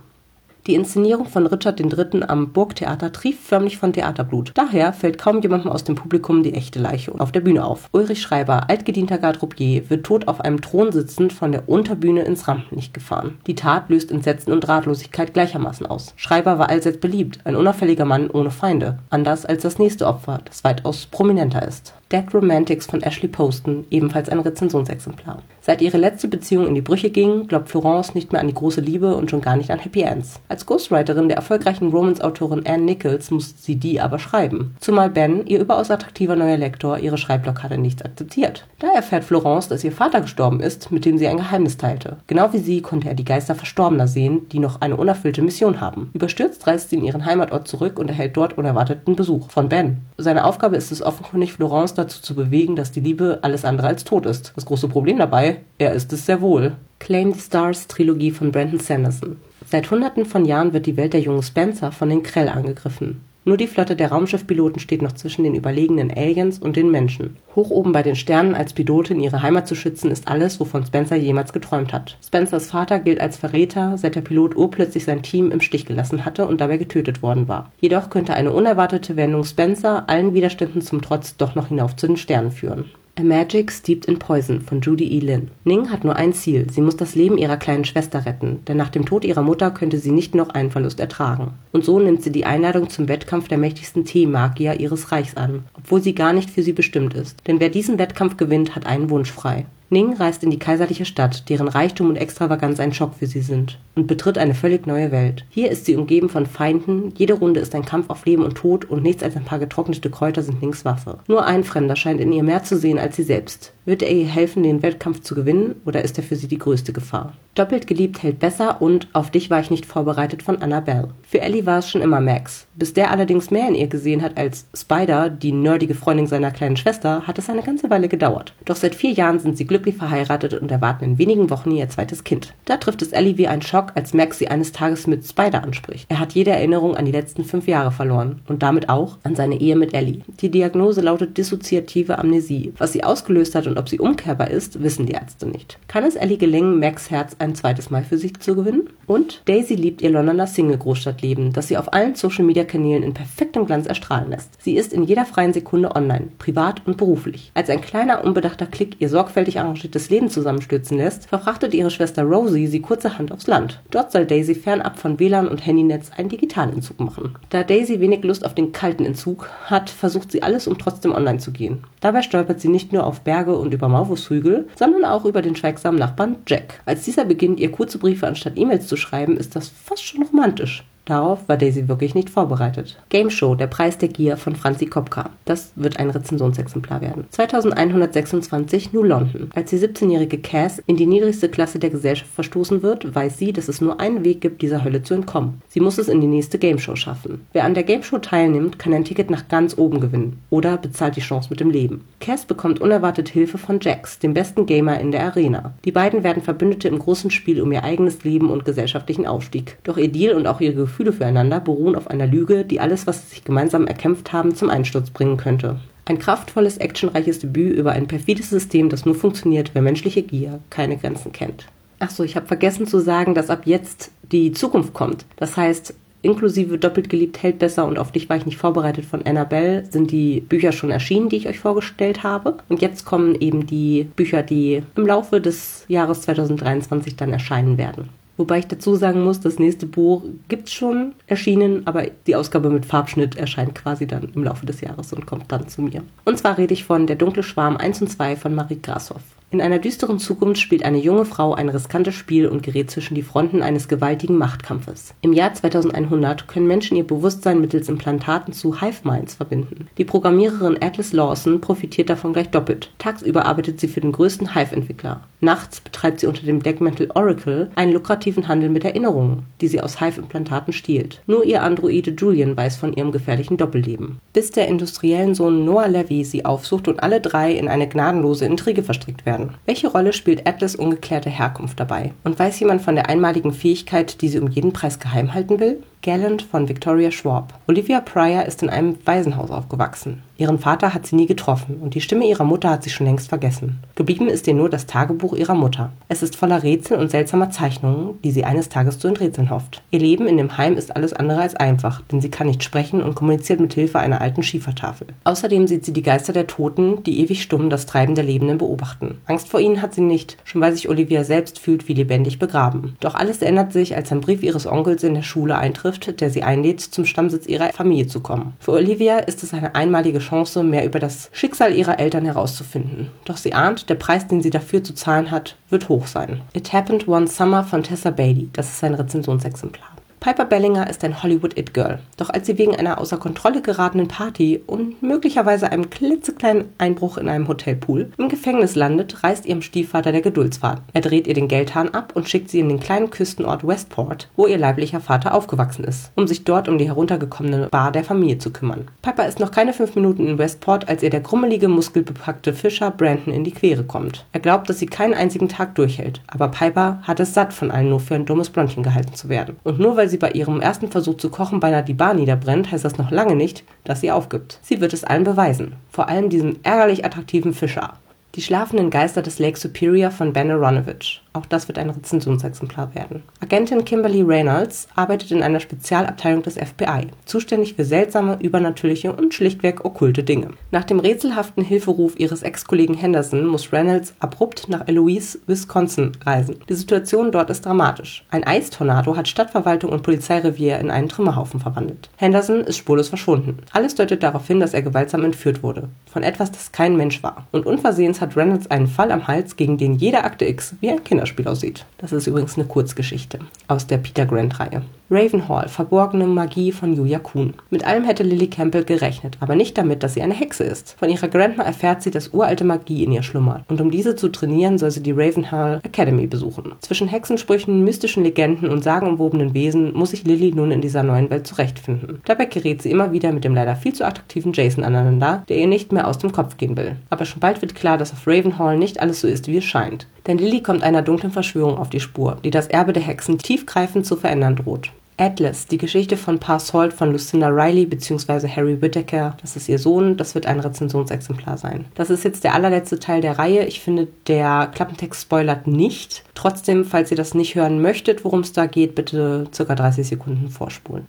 Die Inszenierung von Richard III. am Burgtheater trieft förmlich von Theaterblut. Daher fällt kaum jemandem aus dem Publikum die echte Leiche auf der Bühne auf. Ulrich Schreiber, altgedienter Garderobier, wird tot auf einem Thron sitzend von der Unterbühne ins Rampenlicht gefahren. Die Tat löst Entsetzen und Ratlosigkeit gleichermaßen aus. Schreiber war allseits beliebt, ein unauffälliger Mann ohne Feinde. Anders als das nächste Opfer, das weitaus prominenter ist. Dead Romantics von Ashley Poston, ebenfalls ein Rezensionsexemplar. Seit ihre letzte Beziehung in die Brüche ging, glaubt Florence nicht mehr an die große Liebe und schon gar nicht an Happy Ends. Als Ghostwriterin der erfolgreichen Romance-Autorin Anne Nichols muss sie die aber schreiben. Zumal Ben, ihr überaus attraktiver neuer Lektor, ihre Schreibblockade nicht akzeptiert. Da erfährt Florence, dass ihr Vater gestorben ist, mit dem sie ein Geheimnis teilte. Genau wie sie konnte er die Geister Verstorbener sehen, die noch eine unerfüllte Mission haben. Überstürzt reist sie in ihren Heimatort zurück und erhält dort unerwarteten Besuch von Ben. Seine Aufgabe ist es offenkundig, Florence dazu zu bewegen, dass die Liebe alles andere als tot ist. Das große Problem dabei, er ist es sehr wohl. Claim the Stars Trilogie von Brandon Sanderson. Seit hunderten von Jahren wird die Welt der jungen Spencer von den Krell angegriffen. Nur die Flotte der Raumschiffpiloten steht noch zwischen den überlegenen Aliens und den Menschen. Hoch oben bei den Sternen als Pilotin ihre Heimat zu schützen, ist alles, wovon Spencer jemals geträumt hat. Spencers Vater gilt als Verräter, seit der Pilot urplötzlich sein Team im Stich gelassen hatte und dabei getötet worden war. Jedoch könnte eine unerwartete Wendung Spencer allen Widerständen zum Trotz doch noch hinauf zu den Sternen führen. A Magic Steeped in Poison von Judy E. Lin. Ning hat nur ein Ziel. Sie muss das Leben ihrer kleinen Schwester retten, denn nach dem Tod ihrer Mutter könnte sie nicht noch einen Verlust ertragen. Und so nimmt sie die Einladung zum Wettkampf der mächtigsten Tee-Magier ihres Reichs an, obwohl sie gar nicht für sie bestimmt ist. Denn wer diesen Wettkampf gewinnt, hat einen Wunsch frei. Ning reist in die kaiserliche Stadt, deren Reichtum und Extravaganz ein Schock für sie sind, und betritt eine völlig neue Welt. Hier ist sie umgeben von Feinden, jede Runde ist ein Kampf auf Leben und Tod und nichts als ein paar getrocknete Kräuter sind Nings Waffe. Nur ein Fremder scheint in ihr mehr zu sehen als sie selbst. Wird er ihr helfen, den Wettkampf zu gewinnen, oder ist er für sie die größte Gefahr? Doppelt geliebt hält besser und Auf dich war ich nicht vorbereitet von Annabelle. Für Ellie war es schon immer Max. Bis der allerdings mehr in ihr gesehen hat als Spider, die nerdige Freundin seiner kleinen Schwester, hat es eine ganze Weile gedauert. Doch seit vier Jahren sind sie glücklich verheiratet und erwarten in wenigen Wochen ihr zweites Kind. Da trifft es Ellie wie ein Schock, als Max sie eines Tages mit Spider anspricht. Er hat jede Erinnerung an die letzten fünf Jahre verloren und damit auch an seine Ehe mit Ellie. Die Diagnose lautet dissoziative Amnesie. Was sie ausgelöst hat und und ob sie umkehrbar ist, wissen die Ärzte nicht. Kann es Ellie gelingen, Max Herz ein zweites Mal für sich zu gewinnen? Und Daisy liebt ihr Londoner Single-Großstadtleben, das sie auf allen Social-Media-Kanälen in perfektem Glanz erstrahlen lässt. Sie ist in jeder freien Sekunde online, privat und beruflich. Als ein kleiner, unbedachter Klick ihr sorgfältig arrangiertes Leben zusammenstürzen lässt, verfrachtet ihre Schwester Rosie sie kurzerhand aufs Land. Dort soll Daisy fernab von WLAN und Handynetz einen Digitalentzug machen. Da Daisy wenig Lust auf den kalten Entzug hat, versucht sie alles, um trotzdem online zu gehen. Dabei stolpert sie nicht nur auf Berge und über Maulwurfshügel, sondern auch über den schweigsamen Nachbarn Jack. Als dieser beginnt, ihr kurze Briefe anstatt E-Mails zu schreiben, ist das fast schon romantisch. Darauf war Daisy wirklich nicht vorbereitet. Game Show, der Preis der Gier von Franzi Kopka. Das wird ein Rezensionsexemplar werden. 2126 New London. Als die 17-jährige Cass in die niedrigste Klasse der Gesellschaft verstoßen wird, weiß sie, dass es nur einen Weg gibt, dieser Hölle zu entkommen. Sie muss es in die nächste Game Show schaffen. Wer an der Game Show teilnimmt, kann ein Ticket nach ganz oben gewinnen oder bezahlt die Chance mit dem Leben. Cass bekommt unerwartet Hilfe von Jax, dem besten Gamer in der Arena. Die beiden werden Verbündete im großen Spiel um ihr eigenes Leben und gesellschaftlichen Aufstieg. Doch ihr Deal und auch ihre Gefühle füreinander beruhen auf einer Lüge, die alles, was sie sich gemeinsam erkämpft haben, zum Einsturz bringen könnte. Ein kraftvolles, actionreiches Debüt über ein perfides System, das nur funktioniert, wer menschliche Gier keine Grenzen kennt. Achso, ich habe vergessen zu sagen, dass ab jetzt die Zukunft kommt. Das heißt, inklusive Doppelt geliebt hält besser und auf dich war ich nicht vorbereitet von Annabelle sind die Bücher schon erschienen, die ich euch vorgestellt habe. Und jetzt kommen eben die Bücher, die im Laufe des Jahres 2023 dann erscheinen werden. Wobei ich dazu sagen muss, das nächste Buch gibt schon erschienen, aber die Ausgabe mit Farbschnitt erscheint quasi dann im Laufe des Jahres und kommt dann zu mir. Und zwar rede ich von Der dunkle Schwarm 1 und 2 von Marie Grashoff. In einer düsteren Zukunft spielt eine junge Frau ein riskantes Spiel und gerät zwischen die Fronten eines gewaltigen Machtkampfes. Im Jahr 2100 können Menschen ihr Bewusstsein mittels Implantaten zu Hive Minds verbinden. Die Programmiererin Atlas Lawson profitiert davon gleich doppelt. Tagsüber arbeitet sie für den größten Hive-Entwickler. Nachts betreibt sie unter dem Deckmantel Oracle einen lukrativen Handel mit Erinnerungen, die sie aus Hive-Implantaten stiehlt. Nur ihr Androide Julian weiß von ihrem gefährlichen Doppelleben. Bis der industriellen Sohn Noah Levy sie aufsucht und alle drei in eine gnadenlose Intrige verstrickt werden werden. Welche Rolle spielt Atlas ungeklärte Herkunft dabei? Und weiß jemand von der einmaligen Fähigkeit, die sie um jeden Preis geheim halten will? Gallant von Victoria Schwab. Olivia Pryor ist in einem Waisenhaus aufgewachsen. Ihren Vater hat sie nie getroffen und die Stimme ihrer Mutter hat sie schon längst vergessen. Geblieben ist ihr nur das Tagebuch ihrer Mutter. Es ist voller Rätsel und seltsamer Zeichnungen, die sie eines Tages zu enträtseln hofft. Ihr Leben in dem Heim ist alles andere als einfach, denn sie kann nicht sprechen und kommuniziert mit Hilfe einer alten Schiefertafel. Außerdem sieht sie die Geister der Toten, die ewig stumm das Treiben der Lebenden beobachten. Angst vor ihnen hat sie nicht, schon weil sich Olivia selbst fühlt wie lebendig begraben. Doch alles ändert sich, als ein Brief ihres Onkels in der Schule eintrifft trifft, der sie einlädt, zum Stammsitz ihrer Familie zu kommen. Für Olivia ist es eine einmalige Chance, mehr über das Schicksal ihrer Eltern herauszufinden. Doch sie ahnt, der Preis, den sie dafür zu zahlen hat, wird hoch sein. It Happened One Summer von Tessa Bailey. Das ist ein Rezensionsexemplar. Piper Bellinger ist ein Hollywood-It-Girl. Doch als sie wegen einer außer Kontrolle geratenen Party und möglicherweise einem klitzekleinen Einbruch in einem Hotelpool im Gefängnis landet, reißt ihrem Stiefvater der Geduldsfaden. Er dreht ihr den Geldhahn ab und schickt sie in den kleinen Küstenort Westport, wo ihr leiblicher Vater aufgewachsen ist, um sich dort um die heruntergekommene Bar der Familie zu kümmern. Piper ist noch keine fünf Minuten in Westport, als ihr der krummelige, muskelbepackte Fischer Brandon in die Quere kommt. Er glaubt, dass sie keinen einzigen Tag durchhält, aber Piper hat es satt, von allen nur für ein dummes Blondchen gehalten zu werden. Und nur weil sie sie bei ihrem ersten Versuch zu kochen beinahe die Bar niederbrennt, heißt das noch lange nicht, dass sie aufgibt. Sie wird es allen beweisen, vor allem diesem ärgerlich attraktiven Fischer. Die schlafenden Geister des Lake Superior von Ben Aronovich. Auch das wird ein Rezensionsexemplar werden. Agentin Kimberly Reynolds arbeitet in einer Spezialabteilung des FBI, zuständig für seltsame, übernatürliche und schlichtweg okkulte Dinge. Nach dem rätselhaften Hilferuf ihres Ex-Kollegen Henderson muss Reynolds abrupt nach Eloise, Wisconsin reisen. Die Situation dort ist dramatisch. Ein Eistornado hat Stadtverwaltung und Polizeirevier in einen Trümmerhaufen verwandelt. Henderson ist spurlos verschwunden. Alles deutet darauf hin, dass er gewaltsam entführt wurde. Von etwas, das kein Mensch war. Und unversehens hat Reynolds einen Fall am Hals, gegen den jeder Akte X wie ein Kinder Kinderspiel aussieht. Das ist übrigens eine Kurzgeschichte aus der Peter Grant-Reihe. Ravenhall, verborgene Magie von Julia Kuhn. Mit allem hätte Lily Campbell gerechnet, aber nicht damit, dass sie eine Hexe ist. Von ihrer Grandma erfährt sie, dass uralte Magie in ihr schlummert. Und um diese zu trainieren, soll sie die Ravenhall Academy besuchen. Zwischen Hexensprüchen, mystischen Legenden und sagenumwobenen Wesen muss sich Lily nun in dieser neuen Welt zurechtfinden. Dabei gerät sie immer wieder mit dem leider viel zu attraktiven Jason aneinander, der ihr nicht mehr aus dem Kopf gehen will. Aber schon bald wird klar, dass auf Ravenhall nicht alles so ist, wie es scheint. Denn Lily kommt einer dunklen Verschwörung auf die Spur, die das Erbe der Hexen tiefgreifend zu verändern droht. Atlas, die Geschichte von Pa Salt von Lucinda Riley bzw. Harry Whittaker, das ist ihr Sohn, das wird ein Rezensionsexemplar sein. Das ist jetzt der allerletzte Teil der Reihe. Ich finde, der Klappentext spoilert nicht. Trotzdem, falls ihr das nicht hören möchtet, worum es da geht, bitte ca. 30 Sekunden vorspulen.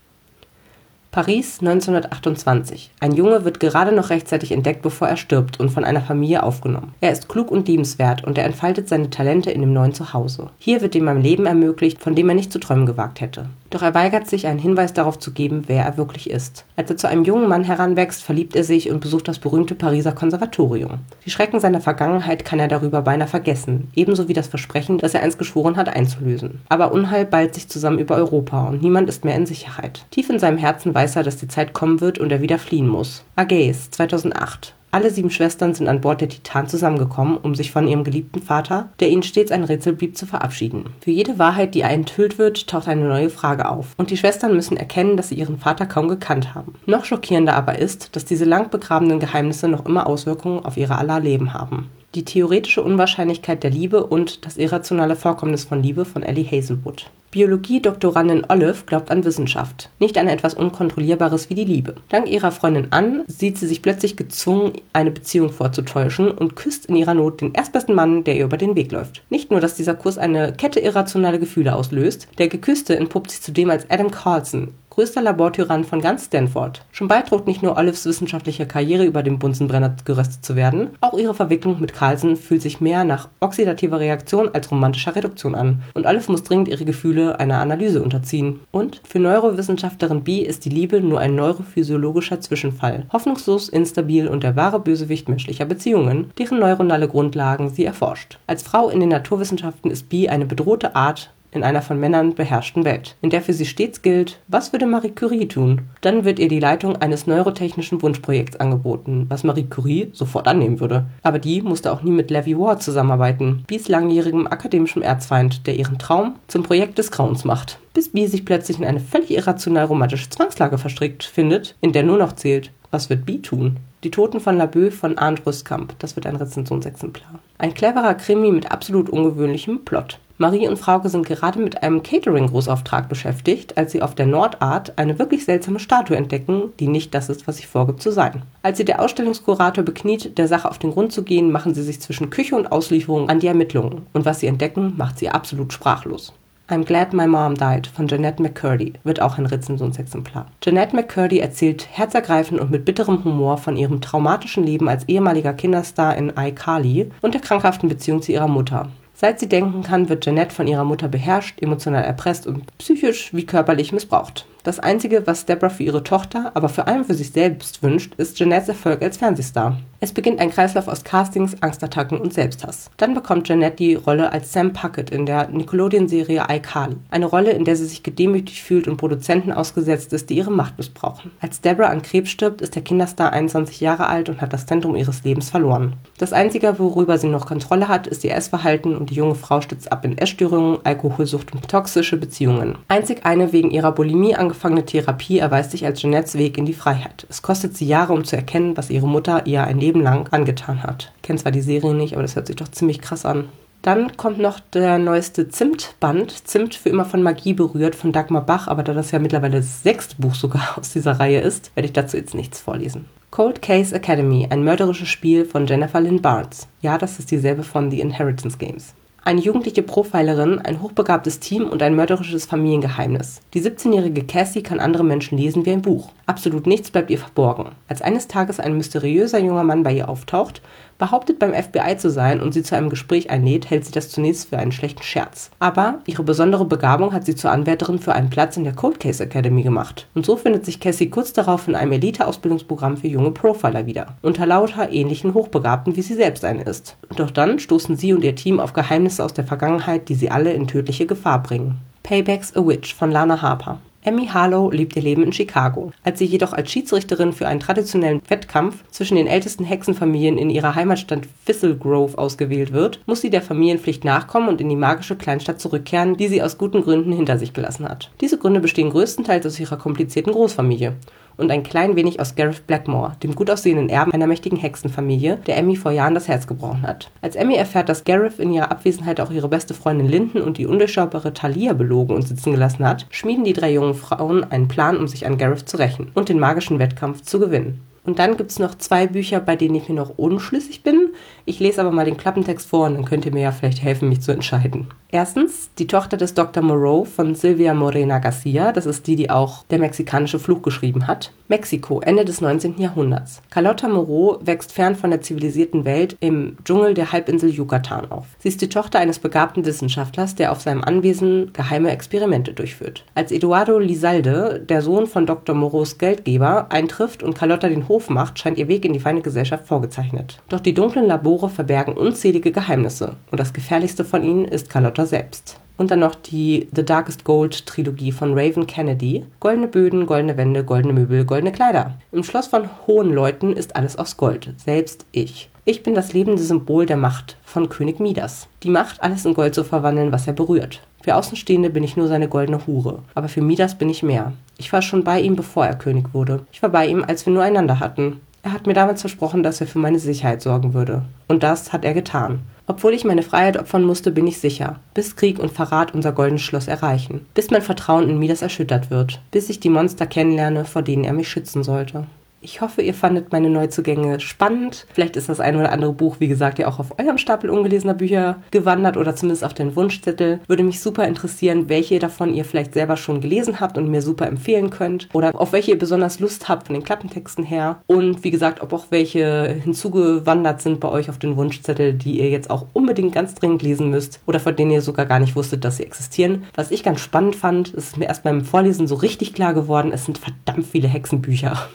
Paris 1928. Ein Junge wird gerade noch rechtzeitig entdeckt, bevor er stirbt und von einer Familie aufgenommen. Er ist klug und liebenswert und er entfaltet seine Talente in dem neuen Zuhause. Hier wird ihm ein Leben ermöglicht, von dem er nicht zu träumen gewagt hätte. Doch er weigert sich, einen Hinweis darauf zu geben, wer er wirklich ist. Als er zu einem jungen Mann heranwächst, verliebt er sich und besucht das berühmte Pariser Konservatorium. Die Schrecken seiner Vergangenheit kann er darüber beinahe vergessen, ebenso wie das Versprechen, das er einst geschworen hat, einzulösen. Aber Unheil ballt sich zusammen über Europa und niemand ist mehr in Sicherheit. Tief in seinem Herzen weiß er, dass die Zeit kommen wird und er wieder fliehen muss. Ageis, 2008. Alle sieben Schwestern sind an Bord der Titan zusammengekommen, um sich von ihrem geliebten Vater, der ihnen stets ein Rätsel blieb, zu verabschieden. Für jede Wahrheit, die enthüllt wird, taucht eine neue Frage auf. Und die Schwestern müssen erkennen, dass sie ihren Vater kaum gekannt haben. Noch schockierender aber ist, dass diese lang begrabenen Geheimnisse noch immer Auswirkungen auf ihre aller Leben haben die theoretische Unwahrscheinlichkeit der Liebe und das irrationale Vorkommnis von Liebe von Ellie Hazelwood. Biologie-Doktorandin Olive glaubt an Wissenschaft, nicht an etwas Unkontrollierbares wie die Liebe. Dank ihrer Freundin Ann sieht sie sich plötzlich gezwungen, eine Beziehung vorzutäuschen und küsst in ihrer Not den erstbesten Mann, der ihr über den Weg läuft. Nicht nur, dass dieser Kuss eine Kette irrationale Gefühle auslöst, der Geküsste entpuppt sich zudem als Adam Carlson, größter Labortyrann von ganz Stanford. Schon bald droht nicht nur Olives wissenschaftliche Karriere über dem Bunsenbrenner geröstet zu werden, auch ihre Verwicklung mit Carlson fühlt sich mehr nach oxidativer Reaktion als romantischer Reduktion an. Und Olive muss dringend ihre Gefühle einer Analyse unterziehen. Und für Neurowissenschaftlerin B ist die Liebe nur ein neurophysiologischer Zwischenfall, hoffnungslos, instabil und der wahre Bösewicht menschlicher Beziehungen, deren neuronale Grundlagen sie erforscht. Als Frau in den Naturwissenschaften ist B eine bedrohte Art, in einer von Männern beherrschten Welt, in der für sie stets gilt, was würde Marie Curie tun? Dann wird ihr die Leitung eines neurotechnischen Wunschprojekts angeboten, was Marie Curie sofort annehmen würde. Aber die musste auch nie mit Levi Ward zusammenarbeiten, Bies langjährigem akademischem Erzfeind, der ihren Traum zum Projekt des Grauens macht. Bis Bee sich plötzlich in eine völlig irrational romantische Zwangslage verstrickt findet, in der nur noch zählt, was wird Bee tun? Die Toten von Laboe von Arndt Rüstkamp. Das wird ein Rezensionsexemplar. Ein cleverer Krimi mit absolut ungewöhnlichem Plot. Marie und Frauke sind gerade mit einem Catering-Großauftrag beschäftigt, als sie auf der Nordart eine wirklich seltsame Statue entdecken, die nicht das ist, was sie vorgibt zu sein. Als sie der Ausstellungskurator bekniet, der Sache auf den Grund zu gehen, machen sie sich zwischen Küche und Auslieferung an die Ermittlungen. Und was sie entdecken, macht sie absolut sprachlos. I'm Glad My Mom Died von Jeanette McCurdy wird auch ein Rezensionsexemplar. Jeanette McCurdy erzählt herzergreifend und mit bitterem Humor von ihrem traumatischen Leben als ehemaliger Kinderstar in iCarly und der krankhaften Beziehung zu ihrer Mutter. Seit sie denken kann, wird Jeanette von ihrer Mutter beherrscht, emotional erpresst und psychisch wie körperlich missbraucht. Das Einzige, was Deborah für ihre Tochter, aber vor allem für sich selbst wünscht, ist Jeanettes Erfolg als Fernsehstar. Es beginnt ein Kreislauf aus Castings, Angstattacken und Selbsthass. Dann bekommt Jeanette die Rolle als Sam Puckett in der Nickelodeon-Serie iCarly. Eine Rolle, in der sie sich gedemütigt fühlt und Produzenten ausgesetzt ist, die ihre Macht missbrauchen. Als Deborah an Krebs stirbt, ist der Kinderstar 21 Jahre alt und hat das Zentrum ihres Lebens verloren. Das Einzige, worüber sie noch Kontrolle hat, ist ihr Essverhalten und die junge Frau stützt ab in Essstörungen, Alkoholsucht und toxische Beziehungen. Einzig eine wegen ihrer Bulimie angefangene Therapie erweist sich als Jeanettes Weg in die Freiheit. Es kostet sie Jahre, um zu erkennen, was ihre Mutter ihr ein Leben lang angetan hat. Ich kenne zwar die Serie nicht, aber das hört sich doch ziemlich krass an. Dann kommt noch der neueste Zimt-Band. Zimt für immer von Magie berührt von Dagmar Bach, aber da das ja mittlerweile das sechste Buch sogar aus dieser Reihe ist, werde ich dazu jetzt nichts vorlesen. Cold Case Academy, ein mörderisches Spiel von Jennifer Lynn Barnes. Ja, das ist dieselbe von The Inheritance Games. Eine jugendliche Profilerin, ein hochbegabtes Team und ein mörderisches Familiengeheimnis. Die 17-jährige Cassie kann andere Menschen lesen wie ein Buch. Absolut nichts bleibt ihr verborgen. Als eines Tages ein mysteriöser junger Mann bei ihr auftaucht, behauptet beim FBI zu sein und sie zu einem Gespräch einlädt, hält sie das zunächst für einen schlechten Scherz. Aber ihre besondere Begabung hat sie zur Anwärterin für einen Platz in der Cold Case Academy gemacht. Und so findet sich Cassie kurz darauf in einem Elite-Ausbildungsprogramm für junge Profiler wieder. Unter lauter ähnlichen Hochbegabten, wie sie selbst eine ist. Doch dann stoßen sie und ihr Team auf Geheimnisse aus der Vergangenheit, die sie alle in tödliche Gefahr bringen. Paybacks a Witch von Lana Harper. Emmy Harlow lebt ihr Leben in Chicago. Als sie jedoch als Schiedsrichterin für einen traditionellen Wettkampf zwischen den ältesten Hexenfamilien in ihrer Heimatstadt Thistle Grove ausgewählt wird, muss sie der Familienpflicht nachkommen und in die magische Kleinstadt zurückkehren, die sie aus guten Gründen hinter sich gelassen hat. Diese Gründe bestehen größtenteils aus ihrer komplizierten Großfamilie und ein klein wenig aus Gareth Blackmore, dem gut aussehenden Erben einer mächtigen Hexenfamilie, der Emmy vor Jahren das Herz gebrochen hat. Als Emmy erfährt, dass Gareth in ihrer Abwesenheit auch ihre beste Freundin Linden und die undurchschaubare Talia belogen und sitzen gelassen hat, schmieden die drei jungen Frauen einen Plan, um sich an Gareth zu rächen und den magischen Wettkampf zu gewinnen. Und dann gibt es noch zwei Bücher, bei denen ich mir noch unschlüssig bin. Ich lese aber mal den Klappentext vor und dann könnt ihr mir ja vielleicht helfen, mich zu entscheiden. Erstens, die Tochter des Dr. Moreau von Silvia Morena Garcia, das ist die, die auch der mexikanische Fluch geschrieben hat. Mexiko, Ende des 19. Jahrhunderts. Carlotta Moreau wächst fern von der zivilisierten Welt im Dschungel der Halbinsel Yucatan auf. Sie ist die Tochter eines begabten Wissenschaftlers, der auf seinem Anwesen geheime Experimente durchführt. Als Eduardo Lizalde, der Sohn von Dr. Moreaus Geldgeber, eintrifft und Carlotta den Hof macht, scheint ihr Weg in die feine Gesellschaft vorgezeichnet. Doch die dunklen Labore verbergen unzählige Geheimnisse und das gefährlichste von ihnen ist Carlotta selbst. Und dann noch die The Darkest Gold Trilogie von Raven Kennedy. Goldene Böden, goldene Wände, goldene Möbel, goldene Kleider. Im Schloss von hohen Leuten ist alles aus Gold, selbst ich. Ich bin das lebende Symbol der Macht von König Midas. Die Macht, alles in Gold zu verwandeln, was er berührt. Für Außenstehende bin ich nur seine goldene Hure, aber für Midas bin ich mehr. Ich war schon bei ihm, bevor er König wurde. Ich war bei ihm, als wir nur einander hatten. Er hat mir damals versprochen, dass er für meine Sicherheit sorgen würde. Und das hat er getan. Obwohl ich meine Freiheit opfern musste, bin ich sicher, bis Krieg und Verrat unser goldenes Schloss erreichen, bis mein Vertrauen in Midas erschüttert wird, bis ich die Monster kennenlerne, vor denen er mich schützen sollte. Ich hoffe, ihr fandet meine Neuzugänge spannend. Vielleicht ist das ein oder andere Buch, wie gesagt, ja auch auf eurem Stapel ungelesener Bücher gewandert oder zumindest auf den Wunschzettel. Würde mich super interessieren, welche davon ihr vielleicht selber schon gelesen habt und mir super empfehlen könnt oder auf welche ihr besonders Lust habt von den Klappentexten her. Und wie gesagt, ob auch welche hinzugewandert sind bei euch auf den Wunschzettel, die ihr jetzt auch unbedingt ganz dringend lesen müsst oder von denen ihr sogar gar nicht wusstet, dass sie existieren. Was ich ganz spannend fand, ist mir erst beim Vorlesen so richtig klar geworden, es sind verdammt viele Hexenbücher.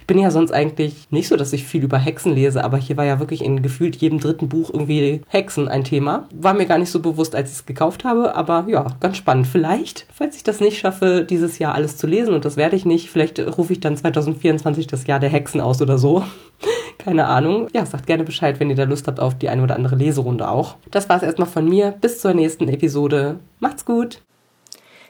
Ich bin bin ja sonst eigentlich nicht so, dass ich viel über Hexen lese, aber hier war ja wirklich in gefühlt jedem dritten Buch irgendwie Hexen ein Thema. War mir gar nicht so bewusst, als ich es gekauft habe, aber ja, ganz spannend. Vielleicht, falls ich das nicht schaffe, dieses Jahr alles zu lesen, und das werde ich nicht, vielleicht rufe ich dann 2024 das Jahr der Hexen aus oder so. <laughs> Keine Ahnung. Ja, sagt gerne Bescheid, wenn ihr da Lust habt auf die eine oder andere Leserunde auch. Das war es erstmal von mir. Bis zur nächsten Episode. Macht's gut!